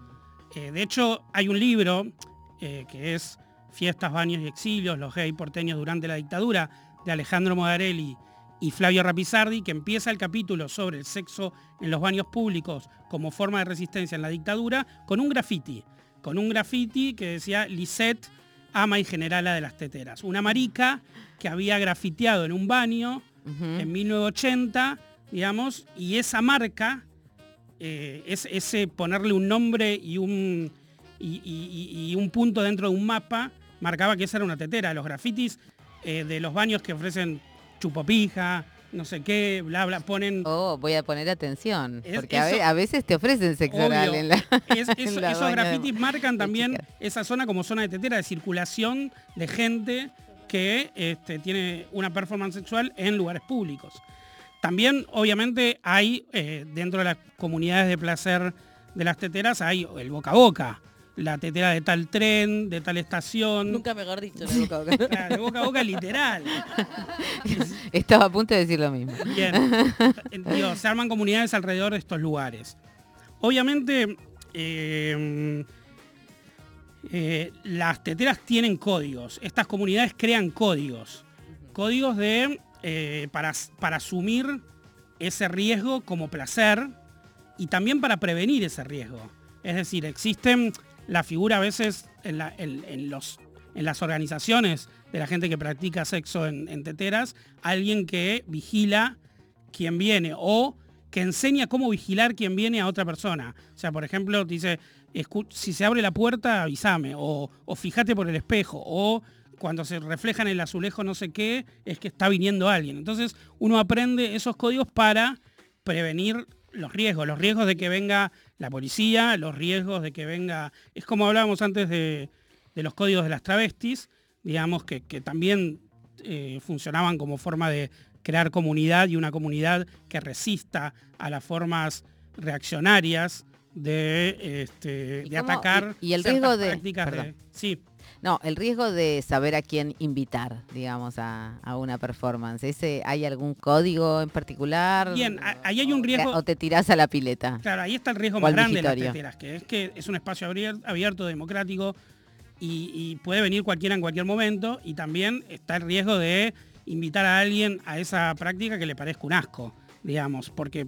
Eh, de hecho, hay un libro eh, que es Fiestas, Baños y Exilios, los gay porteños durante la dictadura, de Alejandro Modarelli y Flavio Rapizardi, que empieza el capítulo sobre el sexo en los baños públicos como forma de resistencia en la dictadura, con un graffiti. Con un graffiti que decía Lisette ama y generala de las teteras. Una marica que había grafiteado en un baño en 1980, digamos, y esa marca eh, es, ese ponerle un nombre y un, y, y- y- y un punto dentro de un mapa marcaba que esa era una tetera. Los grafitis eh, de los baños que ofrecen chupopija, no sé qué, bla, bla, ponen... Oh, voy a poner atención. Es- porque a, ve- eso- a veces te ofrecen sexo oral en la. Es- en eso- la esos de- grafitis marcan también esa zona como zona de tetera, de circulación de gente que este, tiene una performance sexual en lugares públicos. También, obviamente, hay eh, dentro de las comunidades de placer de las teteras, hay el boca a boca. La tetera de tal tren, de tal estación. Nunca mejor dicho, de boca a boca. Claro, de boca a boca literal. Estaba a punto de decir lo mismo. Bien. Digo, se arman comunidades alrededor de estos lugares. Obviamente, eh, eh, las teteras tienen códigos. Estas comunidades crean códigos. Códigos de eh, para, para asumir ese riesgo como placer y también para prevenir ese riesgo. Es decir, existen la figura a veces en, en- los, en las organizaciones de la gente que practica sexo en, teteras, alguien que vigila quién viene o que enseña cómo vigilar quién viene a otra persona. O sea, por ejemplo, dice, "Escu- si se abre la puerta, avísame, o, fíjate por el espejo, o cuando se refleja en el azulejo no sé qué, es que está viniendo alguien. Entonces uno aprende esos códigos para prevenir los riesgos, los riesgos de que venga la policía, los riesgos de que venga... Es como hablábamos antes de, los códigos de las travestis, digamos que, que también eh, funcionaban como forma de crear comunidad y una comunidad que resista a las formas reaccionarias de, este, de cómo- atacar y- y el riesgo de- prácticas de... Sí, No, el riesgo de saber a quién invitar, digamos, a, a una performance. ¿Ese, ¿Hay algún código en particular? Bien, a- ahí hay un riesgo... ¿O te tirás a la pileta? Claro, ahí está el riesgo más grande de las teteras, que es que es un espacio abier- abierto, democrático, y, y puede venir cualquiera en cualquier momento, y también está el riesgo de invitar a alguien a esa práctica que le parezca un asco, digamos, porque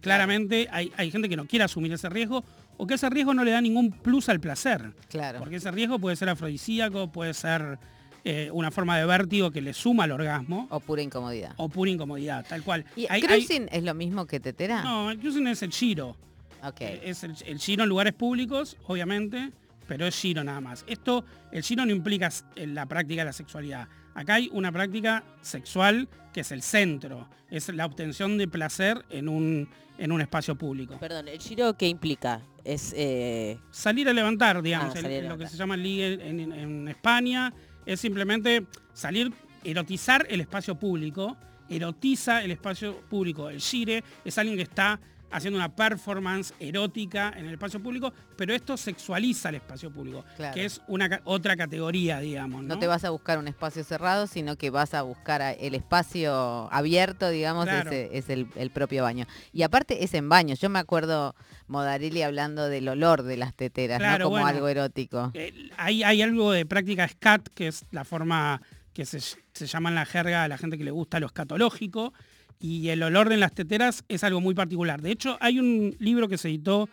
claramente hay, hay gente que no quiere asumir ese riesgo, o que ese riesgo no le da ningún plus al placer. Claro. Porque ese riesgo puede ser afrodisíaco, puede ser eh, una forma de vértigo que le suma al orgasmo. O pura incomodidad. O pura incomodidad, tal cual. ¿Y Hay- hay- cruising es lo mismo que tetera? no, el cruising es el giro. Ok. Eh, Es el, el giro en lugares públicos, obviamente, pero es giro nada más. Esto, el giro no implica la práctica de la sexualidad. Acá hay una práctica sexual que es el centro, es la obtención de placer en un, en un espacio público. Perdón, ¿el giro qué implica? Es eh, Salir a levantar, digamos, Ah, el- lo que se llama ligue en, en- en España, es simplemente salir, erotizar el espacio público, erotiza el espacio público. El gire es alguien que está haciendo una performance erótica en el espacio público, pero esto sexualiza el espacio público, Claro. que es una otra categoría, digamos. ¿no? No te vas a buscar un espacio cerrado, sino que vas a buscar el espacio abierto, digamos, Claro. es el, el propio baño. Y aparte es en baños. Yo me acuerdo Modarelli hablando del olor de las teteras, Claro, ¿no? Como bueno. algo erótico. Eh, hay, hay algo de práctica scat, que es la forma que se, se llama en la jerga a la gente que le gusta lo escatológico, y el olor de las teteras es algo muy particular. De hecho, hay un libro que se editó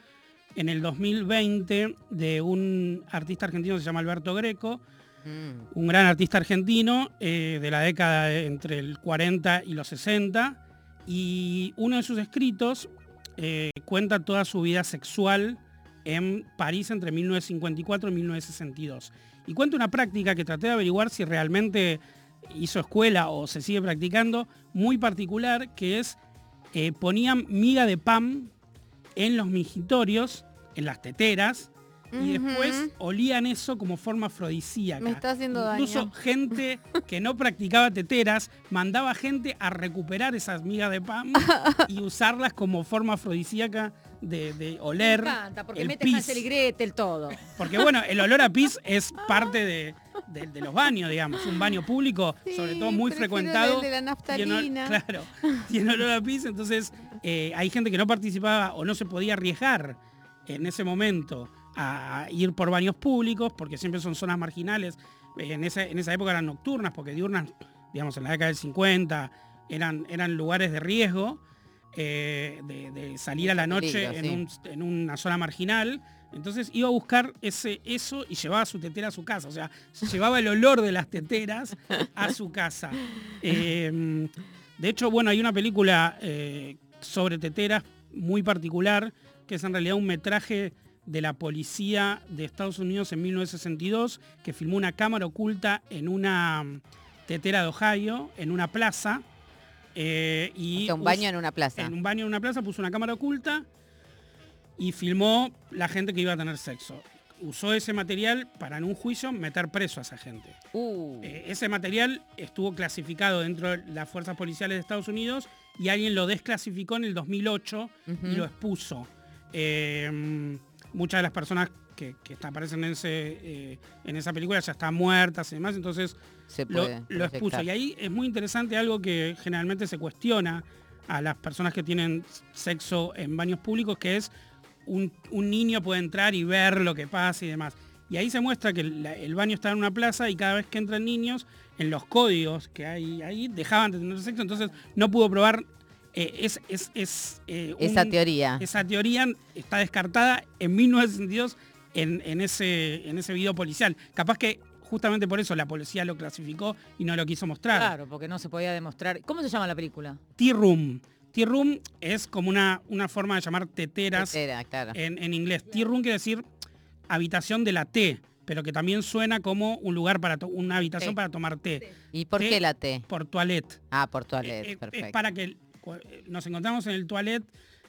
en el 2020 de un artista argentino que se llama Alberto Greco, Mm. un gran artista argentino eh, de la década de- entre el 40 y los 60, y uno de sus escritos eh, cuenta toda su vida sexual en París entre 1954 y 1962. Y cuenta una práctica que traté de averiguar si realmente hizo escuela o se sigue practicando, muy particular, que es eh, ponían miga de pan en los migitorios, en las teteras, y después olían eso como forma afrodisíaca. Me está haciendo Incluso daño. gente que no practicaba teteras mandaba gente a recuperar esas migas de pan y usarlas como forma afrodisíaca de, de oler Me encanta, porque el mete pis. Hansel y Gretel todo. Porque bueno, el olor a pis es parte de, de- de los baños, digamos. Un baño público, sobre todo muy frecuentado. el de la tiene ol- naftalina. claro, tiene olor a pis, entonces eh, hay gente que no participaba o no se podía arriesgar en ese momento a ir por baños públicos, porque siempre son zonas marginales. En esa, en esa época eran nocturnas, porque diurnas, digamos, en la década del 50, eran, eran lugares de riesgo, eh, de, de salir a la noche un- en una zona marginal. Entonces iba a buscar ese, eso y llevaba su tetera a su casa. O sea, llevaba el olor de las teteras a su casa. Eh, de hecho, bueno, hay una película eh, sobre teteras muy particular, que es en realidad un metraje de la policía de Estados Unidos en 1962, que filmó una cámara oculta en una mm, tetera de Ohio, en una plaza. eh, y O sea, un baño en una plaza. En un baño en una plaza puso una cámara oculta y filmó la gente que iba a tener sexo. Usó ese material para en un juicio meter preso a esa gente. Uh, Eh, ese material estuvo clasificado dentro de las fuerzas policiales de Estados Unidos y alguien lo desclasificó en el 2008 y lo expuso. Eh, muchas de las personas que, que aparecen en, ese, eh, en esa película ya están muertas y demás, entonces Se puede lo expuso. Y ahí es muy interesante algo que generalmente se cuestiona a las personas que tienen sexo en baños públicos, que es un, un niño puede entrar y ver lo que pasa y demás. Y ahí se muestra que el baño está en una plaza y cada vez que entran niños, en los códigos que hay ahí, dejaban de tener sexo, entonces no pudo probar. eh, es, es- es, eh, Esa teoría. Esa teoría está descartada en 1962 en, en ese, en ese video policial. Capaz que justamente por eso la policía lo clasificó y no lo quiso mostrar. Claro, porque no se podía demostrar. ¿Cómo se llama la película? Tea Room. Tea Room es como una, una forma de llamar teteras Tetera, claro. en, en inglés. Tea Room quiere decir habitación de la té, pero que también suena como un lugar para una habitación Té. para tomar té. ¿Y por Té qué la T? Por toilette. Ah, por toilet, Eh, eh, perfecto. Es para que eh, nos encontramos en el toilet,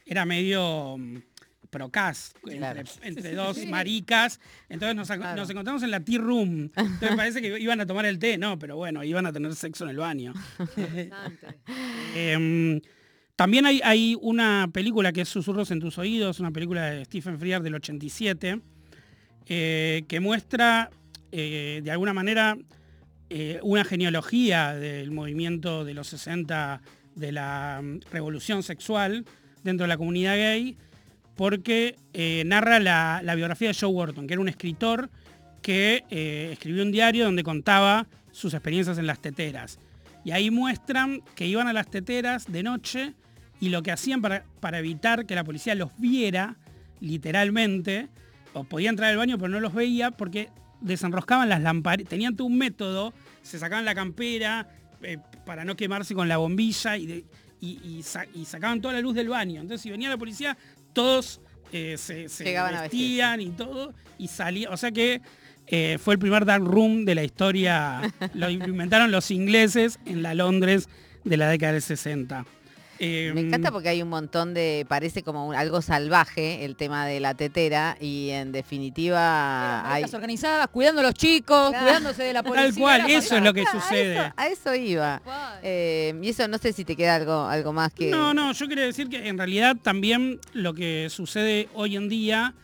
era medio mm, procas Claro. entre, entre dos maricas. Entonces nos, encontramos en la tea room. Entonces parece que iban a tomar el té, no, pero bueno, iban a tener sexo en el baño. también hay, hay una película que es Susurros en tus oídos, una película de Stephen Frears del 87, eh, que muestra eh, de alguna manera eh, una genealogía del movimiento de los 60 de la mm, revolución sexual dentro de la comunidad gay, porque eh, narra la, la biografía de Joe Wharton, que era un escritor que escribió un diario donde contaba sus experiencias en las teteras. Y ahí muestran que iban a las teteras de noche y lo que hacían para, para evitar que la policía los viera, literalmente, o podía entrar al baño pero no los veía porque desenroscaban las lamparitas, tenían todo un método, se sacaban la campera eh, para no quemarse con la bombilla y, de- y- y sa- y sacaban toda la luz del baño. Entonces si venía la policía, todos eh, se, vestían y todo y salía. O sea que eh, fue el primer dark room de la historia. lo inventaron los ingleses en la Londres de la década del 60. Eh, Me encanta porque hay un montón de, parece como un- algo salvaje el tema de la tetera y en definitiva hay... Organizadas, cuidando a los chicos, cuidándose de la policía. Tal cual, eso es lo que a sucede. eso- A eso iba. Eh, y eso no sé si te queda algo, algo más que... No, no, yo quería decir que en realidad también lo que sucede hoy en día,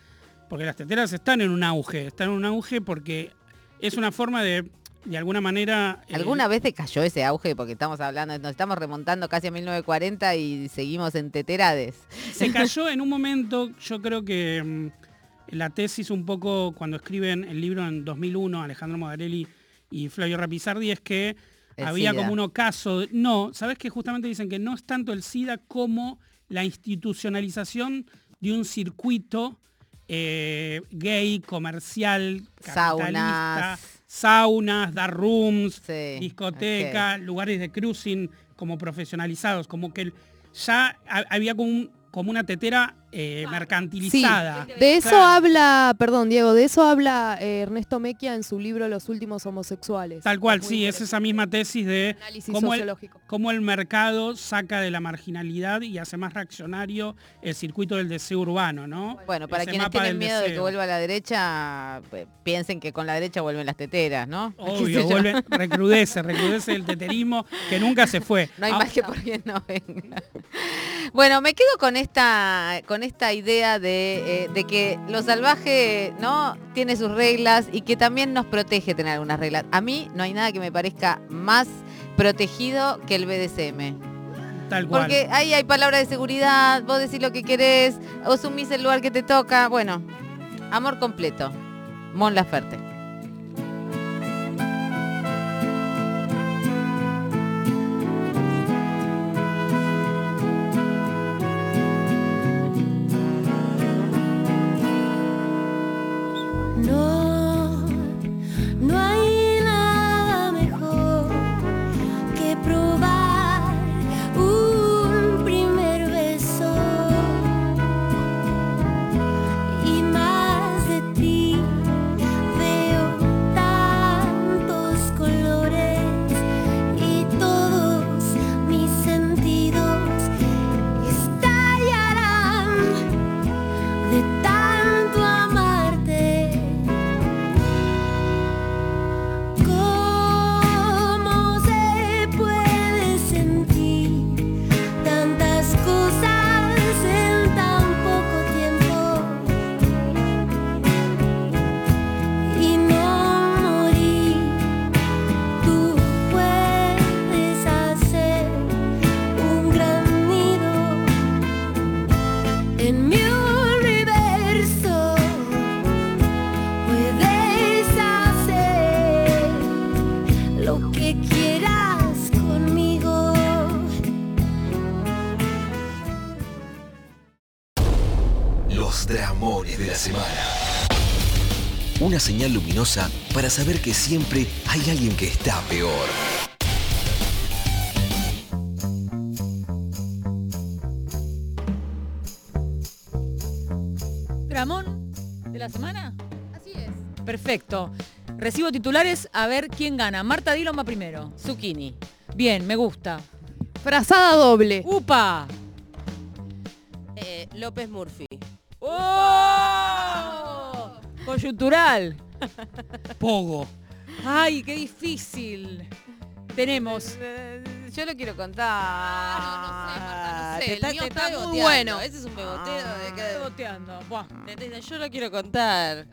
porque las teteras están en un auge, están en un auge porque es una forma de, de alguna manera... eh, ¿Alguna vez te cayó ese auge? Porque estamos hablando, nos estamos remontando casi a 1940 y seguimos en teterades. Se cayó en un momento, yo creo que mm, la tesis un poco cuando escriben el libro en 2001, Alejandro Modarelli y Flavio Rapizardi, es que El había SIDA. como un ocaso. no, ¿sabes que Justamente dicen que no es tanto el SIDA como la institucionalización de un circuito eh, gay, comercial, capitalista, Saunas. Saunas, dark rooms, Sí, discoteca, lugares de cruising como profesionalizados, como que ya ha- había como, un- como una tetera eh, Sí, mercantilizada. de eso Claro. habla, perdón Diego, de eso habla eh, Ernesto Mequia en su libro Los últimos homosexuales. Tal cual, sí, es esa misma tesis de Análisis cómo el, cómo el mercado saca de la marginalidad y hace más reaccionario el circuito del deseo urbano, ¿no? Bueno, para Ese quienes tienen miedo de que vuelva a la derecha, pues, piensen que con la derecha vuelven las teteras, ¿no? ¿Qué sé Obvio, vuelve, recrudece, recrudece el teterismo que nunca se fue. No hay Ah, más que por bien no venga. Bueno, me quedo con esta, con esta idea de, eh, de que lo salvaje ¿no? tiene sus reglas y que también nos protege tener algunas reglas. A mí no hay nada que me parezca más protegido que el BDSM. Tal cual. Porque ahí hay palabras de seguridad, vos decís lo que querés, asumís el lugar que te toca. Bueno, amor completo. Mon Laferte. Señal luminosa para saber que siempre hay alguien que está peor. Dramón de la semana. Así es. Perfecto. Recibo titulares a ver quién gana. Marta Dillon va primero. Zucchini. Bien, me gusta. Frazada doble. ¡Upa! Eh, López Murphy. ¡Oh! Coyuntural. Pogo. Ay, qué difícil. Tenemos. Yo lo quiero contar. Ah, sé, te el está, mío te está está muy beboteando. bueno. Ese es un beboteo de que... Estoy boteando. Buah. Yo lo quiero contar.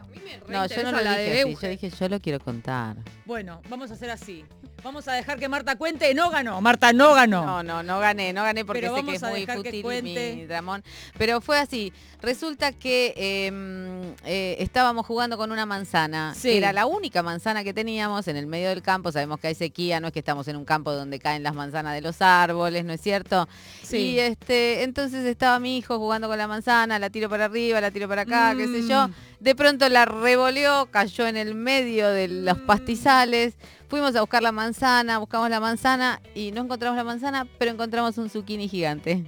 No, yo no lo la de dije así, yo dije yo lo quiero contar. Bueno, vamos a hacer así. Vamos a dejar que Marta cuente. No ganó. Marta no ganó. No, no, no gané, no gané porque Pero sé que es muy que fútil mi Dramón. Pero fue así. Resulta que eh, eh, estábamos jugando con una manzana. Sí. Era la única manzana que teníamos en el medio del campo. Sabemos que hay sequía, no es que estamos en un campo donde caen las manzanas de los árboles, ¿no es cierto? Sí. Y este, entonces estaba mi hijo jugando con la manzana, la tiro para arriba, la tiro para acá, qué sé yo. De pronto la revoleó, cayó en el medio de los Mm. pastizales. Fuimos a buscar la manzana, buscamos la manzana y no encontramos la manzana, pero encontramos un zucchini gigante.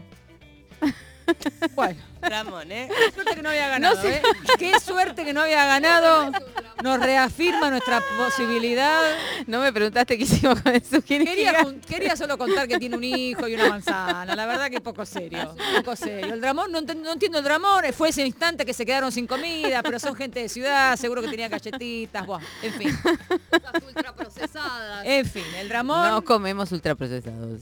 Bueno, Ramón, ¿eh? qué suerte que no había ganado. No sé. ¿eh? Qué suerte que no había ganado. Nos reafirma nuestra posibilidad. No me preguntaste qué hicimos con el zucchini Quería, solo contar que tiene un hijo y una manzana. La verdad que poco serio. Poco serio. El dramón, no, entiendo el dramón. Fue ese instante que se quedaron sin comida, pero son gente de ciudad, seguro que tenían galletitas. Buah, en fin. ultraprocesadas. En fin, el dramón. No comemos ultraprocesados.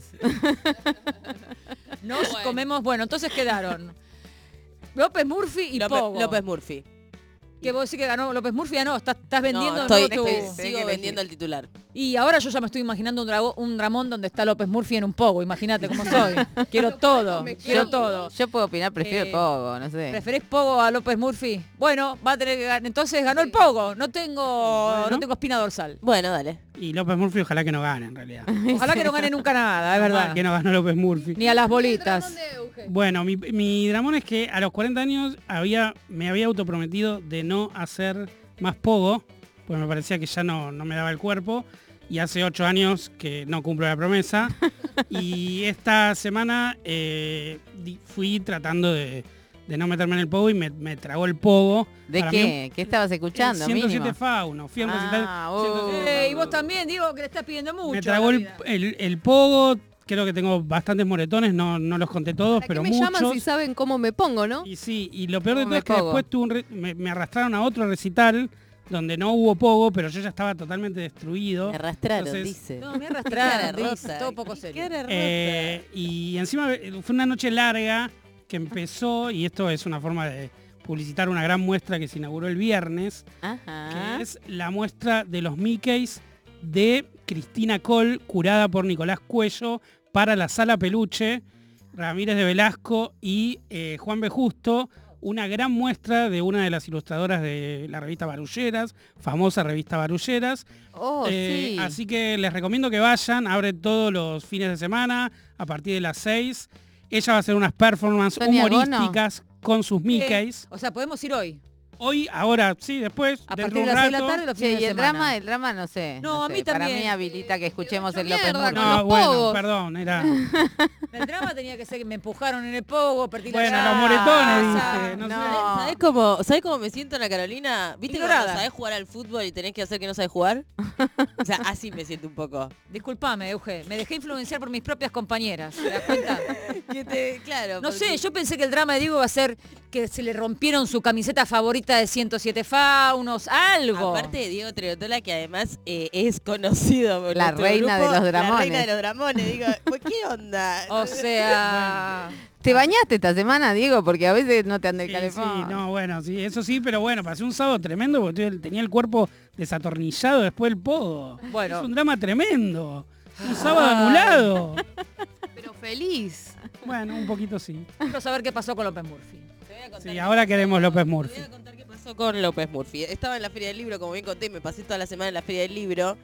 Nos comemos, bueno, entonces quedaron López Murphy y López, Pogo. López Murphy. Que vos decís que ganó López Murphy, ya no, estás, estás vendiendo No, estoy, tu- sigo vendiendo el titular. Y ahora yo ya me estoy imaginando un, drago- un Dramón donde está López Murphy en un pogo, imagínate cómo soy. quiero todo, quiero todo. Yo puedo opinar, prefiero Eh, el pogo, no sé. ¿Preferís Pogo a López Murphy? Bueno, va a tener que ganar. Entonces ganó el Pogo. No tengo, Bueno. no tengo espina dorsal. Bueno, dale. Y López Murphy ojalá que no gane en realidad. Ojalá que no gane nunca nada, es verdad. Que no ganó López Murphy. Ni a las bolitas. Bueno, mi, mi dramón es que a los 40 años había, me había autoprometido de no hacer más pogo, pues me parecía que ya no, no me daba el cuerpo. Y hace 8 años que no cumplo la promesa. y esta semana eh, fui tratando de, de no meterme en el pogo y me, me tragó el pogo. ¿De Para qué? mí, ¿Qué estabas escuchando? 107 mínimo? Fauno. Fui a un recital Ah, 107. Eh, y vos también, digo que le estás pidiendo mucho. me tragó el- el pogo, creo que tengo bastantes moretones, no, no los conté todos, ¿Para qué pero me muchos. llaman si saben cómo me pongo, no? Y sí, y lo peor de ¿Cómo todo es que después tuve un re- me, me arrastraron a otro recital donde no hubo pogo, pero yo ya estaba totalmente destruido. Me arrastraron, Entonces, dice. No, me arrastraron, dice, todo poco serio. Eh, y encima eh, fue una noche larga que empezó, y esto es una forma de publicitar una gran muestra que se inauguró el viernes, Ajá. que es la muestra de los Mickeys de Cristina Col, curada por Nicolás Cuello, para la Sala Peluche, Ramírez de Velasco y eh, Juan B. Justo, una gran muestra de una de las ilustradoras de la revista Barulleras, famosa revista Barulleras. Oh, Eh, sí. Así que les recomiendo que vayan, abre todos los fines de semana, a partir de las 6. Ella va a hacer unas performances Sonia Bono. humorísticas con sus Mickeys. Eh, o sea, podemos ir hoy. Hoy, ahora, sí, después, A partir de las seis de la tarde los fines y de el drama, el drama no sé. No, a sé, mí Para también. mí habilita que escuchemos el López Murphy. No, bueno, perdón, era... El drama tenía que ser que me empujaron en el pogo, perdí la Bueno, los moretones, dice. No, sé. No. ¿Sabés cómo, ¿Sabés cómo me siento en la Carolina? ¿Viste Ignorada. cuando sabés jugar al fútbol y tenés que hacer que no sabés jugar? O sea, así me siento un poco. Disculpame, Euge, me dejé influenciar por mis propias compañeras. ¿Te das cuenta? Que te- claro. No porque- sé, yo pensé que el drama de Diego iba a ser que se le rompieron su camiseta favorita de 107 faunos, algo. Aparte de Diego Treotola, que además eh, es conocido por La reina de los La dramones. reina de los dramones. Digo, ¿pues ¿qué onda? O sea, ¿Te bañaste esta semana, Diego? Porque a veces no te anda el Sí, calefón. sí, no, bueno, sí, eso sí, pero bueno, pasé un sábado tremendo porque tenía el cuerpo desatornillado después del podo. Bueno. Es un drama tremendo. Un sábado anulado. Pero feliz. Bueno, un poquito sí. quiero saber qué pasó con López Murphy. Te voy a contar Sí, ahora queremos López Te Murphy. voy a contar qué con López Murphy. Estaba en la Feria del Libro, como bien conté, me pasé toda la semana en la Feria del Libro.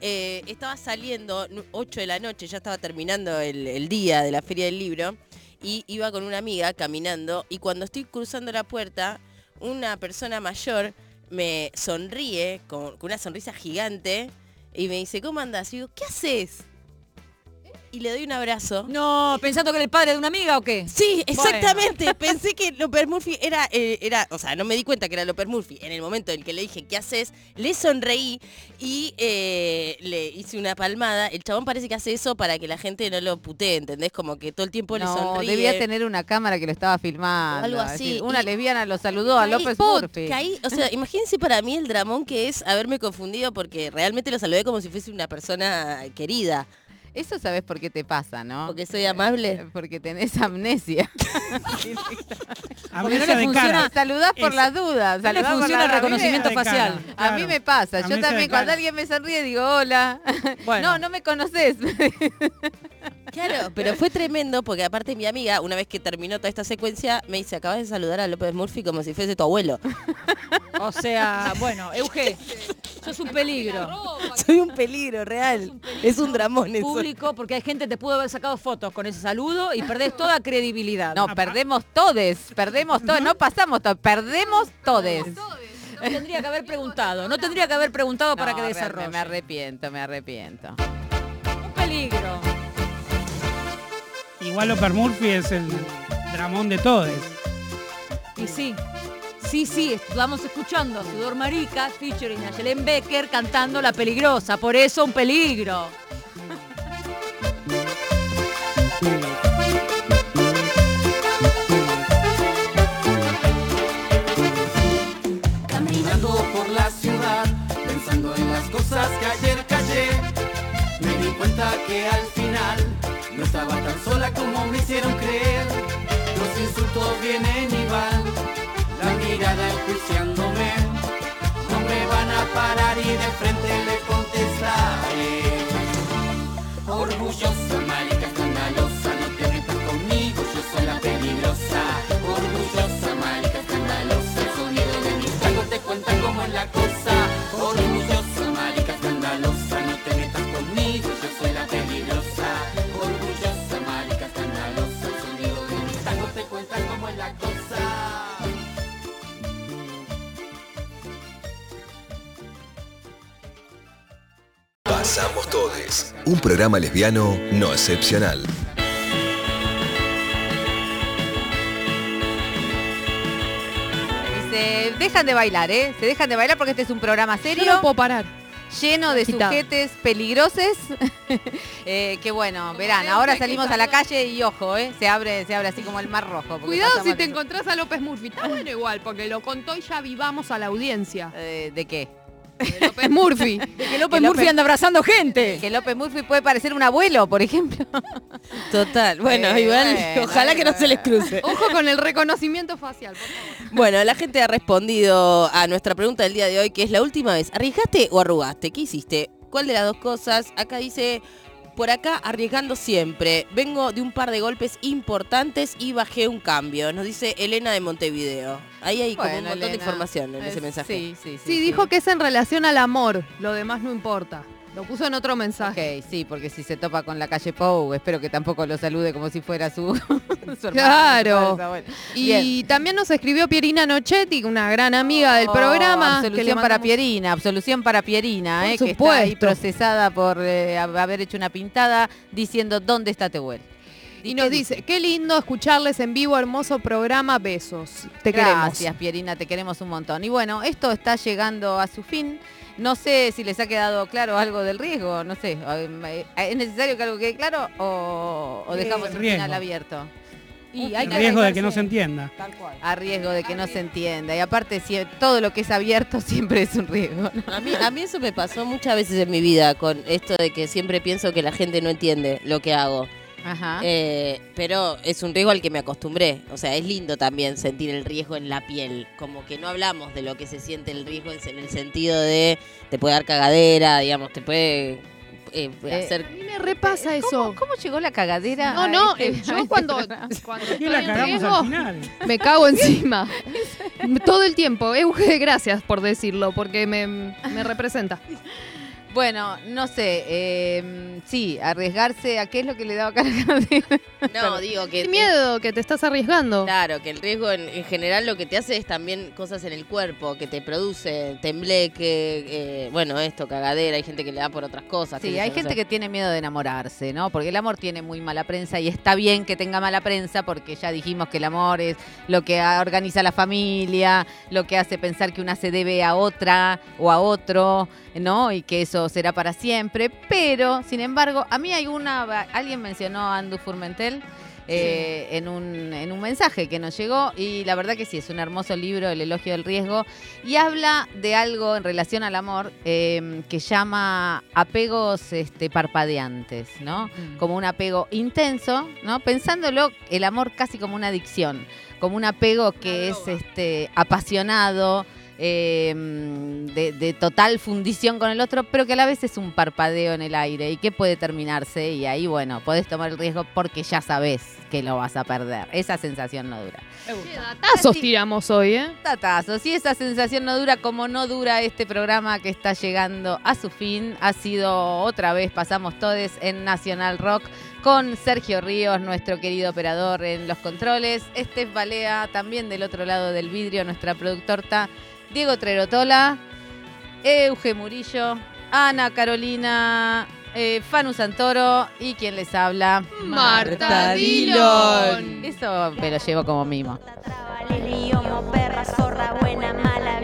Eh, estaba saliendo, 8 de la noche, ya estaba terminando el, el día de la Feria del Libro, y iba con una amiga caminando, y cuando estoy cruzando la puerta, una persona mayor me sonríe con, con una sonrisa gigante y me dice, ¿cómo andas? Y digo, ¿qué haces? Y le doy un abrazo. No, pensando que era el padre de una amiga o qué. Sí, exactamente. Pensé que López Murphy era, eh, era, o sea, no me di cuenta que era López Murphy. En el momento en que le dije, ¿qué haces? Le sonreí y eh, le hice una palmada. El chabón parece que hace eso para que la gente no lo putee, ¿entendés? Como que todo el tiempo le No, sonríe. debía tener una cámara que lo estaba filmando. algo así. decir, Una Y- lesbiana lo saludó a López put, Murphy. caí- o sea, imagínense para mí el dramón que es haberme confundido porque realmente lo saludé como si fuese una persona querida. Eso sabes por qué te pasa, ¿no? Porque soy amable. Eh, Porque tenés amnesia. Amnesia de cara. Saludás por Es- las dudas. No le funciona el reconocimiento facial. A mí me pasa. Yo Amnesia también cuando alguien me sonríe digo, hola. Bueno. No, no me conoces. Claro, pero fue tremendo porque aparte mi amiga, una vez que terminó toda esta secuencia, me dice, acabas de saludar a López Murphy como si fuese tu abuelo. O sea, bueno, Euge, sos un peligro. Soy un peligro real. Es un dramón eso. Público, porque hay gente que te pudo haber sacado fotos con ese saludo y perdés toda credibilidad. No, perdemos todes. Perdemos todos. No pasamos todos. Perdemos todes. No tendría que haber preguntado, no tendría que haber preguntado para No, que me- desarrolle. Me arrepiento, me arrepiento. Un peligro. Igual López Murphy es el dramón de todos. Y sí, sí, sí, estamos escuchando a Sudor Marica featuring a Yelen Becker cantando La Peligrosa, por eso un peligro. Caminando por la ciudad, pensando en las cosas que ayer callé, me di cuenta que al sola como me hicieron creer. Los insultos vienen y van, la mirada enjuiciándome. No me van a parar y de frente le contestaré. Orgullosa, todes. Un programa lesbiano no excepcional. Se dejan de bailar, ¿eh? Se dejan de bailar porque este es un programa serio. Yo no puedo parar. lleno de Quitado. sujetes peligrosos. eh, que bueno, verán, ahora salimos a la calle y ojo, ¿eh? Se abre, se abre así como el mar rojo. Cuidado si te encontrás a López Murphy. Está bueno igual, porque lo contó y ya vivamos a la audiencia. Eh, ¿De qué? De López Murphy. De que López Murphy anda abrazando gente. Que López Murphy puede parecer un abuelo, por ejemplo. Total. Bueno, Eh, igual, bueno, ojalá que no se les cruce. Ojo con el reconocimiento facial, por favor. Bueno, la gente ha respondido a nuestra pregunta del día de hoy, que es la última vez, ¿arriesgaste o arrugaste? ¿Qué hiciste? ¿Cuál de las dos cosas? Acá dice, por acá arriesgando siempre. Vengo de un par de golpes importantes y bajé un cambio. Nos dice Elena de Montevideo. Ahí hay como un montón de información en ese mensaje. Sí, sí, sí. Sí, dijo que es en relación al amor. Lo demás no importa. Lo puso en otro mensaje. Ok, sí, porque si se topa con la calle Pou, espero que tampoco lo salude como si fuera su, su Claro. Y Bien. también nos escribió Pierina Nochetti, una gran amiga del Oh, programa. Absolución para Pierina, absolución para Pierina, Por eh, que está ahí procesada por eh, hab- haber hecho una pintada diciendo ¿dónde está Tehuel? Y nos dice, qué lindo escucharles en vivo, hermoso programa, besos. Te queremos. Gracias, Pierina, te queremos un montón. Y bueno, esto está llegando a su fin. No sé si les ha quedado claro algo del riesgo, no sé. eh, ¿Es necesario que algo quede claro o, o dejamos el riesgo. final abierto? Y El riesgo de que no se entienda. A riesgo de que no se entienda. Y aparte, si todo lo que es abierto siempre es un riesgo. ¿no? A mí, a mí eso me pasó muchas veces en mi vida, con esto de que siempre pienso que la gente no entiende lo que hago. Ajá. Eh, pero es un riesgo al que me acostumbré. O sea, es lindo también sentir el riesgo en la piel. Como que no hablamos de lo que se siente el riesgo en el sentido de te puede dar cagadera, digamos, te puede eh, Eh, hacer... A mí me repasa eso. ¿Cómo llegó la cagadera? No, no, este- eh, yo este cuando, cuando ¿Qué estoy la en cagamos riesgo, al final? me cago encima. Todo el tiempo. Euge, gracias por decirlo, porque me, me representa. Bueno, no sé, eh, sí, arriesgarse a qué es lo que le daba cara No, digo que... Qué miedo que te estás arriesgando. Claro, que el riesgo en, en general lo que te hace es también cosas en el cuerpo, que te produce tembleque, eh, bueno, esto, cagadera, hay gente que le da por otras cosas. Sí, hay no gente sé. que tiene miedo de enamorarse, ¿no? Porque el amor tiene muy mala prensa y está bien que tenga mala prensa porque ya dijimos que el amor es lo que organiza la familia, lo que hace pensar que una se debe a otra o a otro, ¿no? Y que eso será para siempre. Pero, sin embargo, a mí hay una, alguien mencionó a Andu Furmentel. eh, en, un, en un mensaje que nos llegó y la verdad que sí, es un hermoso libro, El elogio del riesgo, y habla de algo en relación al amor eh, que llama apegos este, parpadeantes, ¿no? Como un apego intenso, ¿no? Pensándolo el amor casi como una adicción, como un apego que es este, apasionado, eh, de, de total fundición con el otro, pero que a la vez es un parpadeo en el aire y que puede terminarse y ahí, bueno, podés tomar el riesgo porque ya sabés que lo vas a perder. Esa sensación no dura. Tazos tiramos hoy, ¿eh? Tatazos. Y esa sensación no dura como no dura este programa que está llegando a su fin. Ha sido otra vez, pasamos todos en Nacional Rock con Sergio Ríos, nuestro querido operador en los controles. Estef Balea, también del otro lado del vidrio, nuestra productorta. Diego Trerotola, Euge Murillo, Ana Carolina, eh, Fanu Santoro y quien les habla, Marta Dillon. Eso me lo llevo como mimo. Lili, homo, perra, zorra, buena, mala,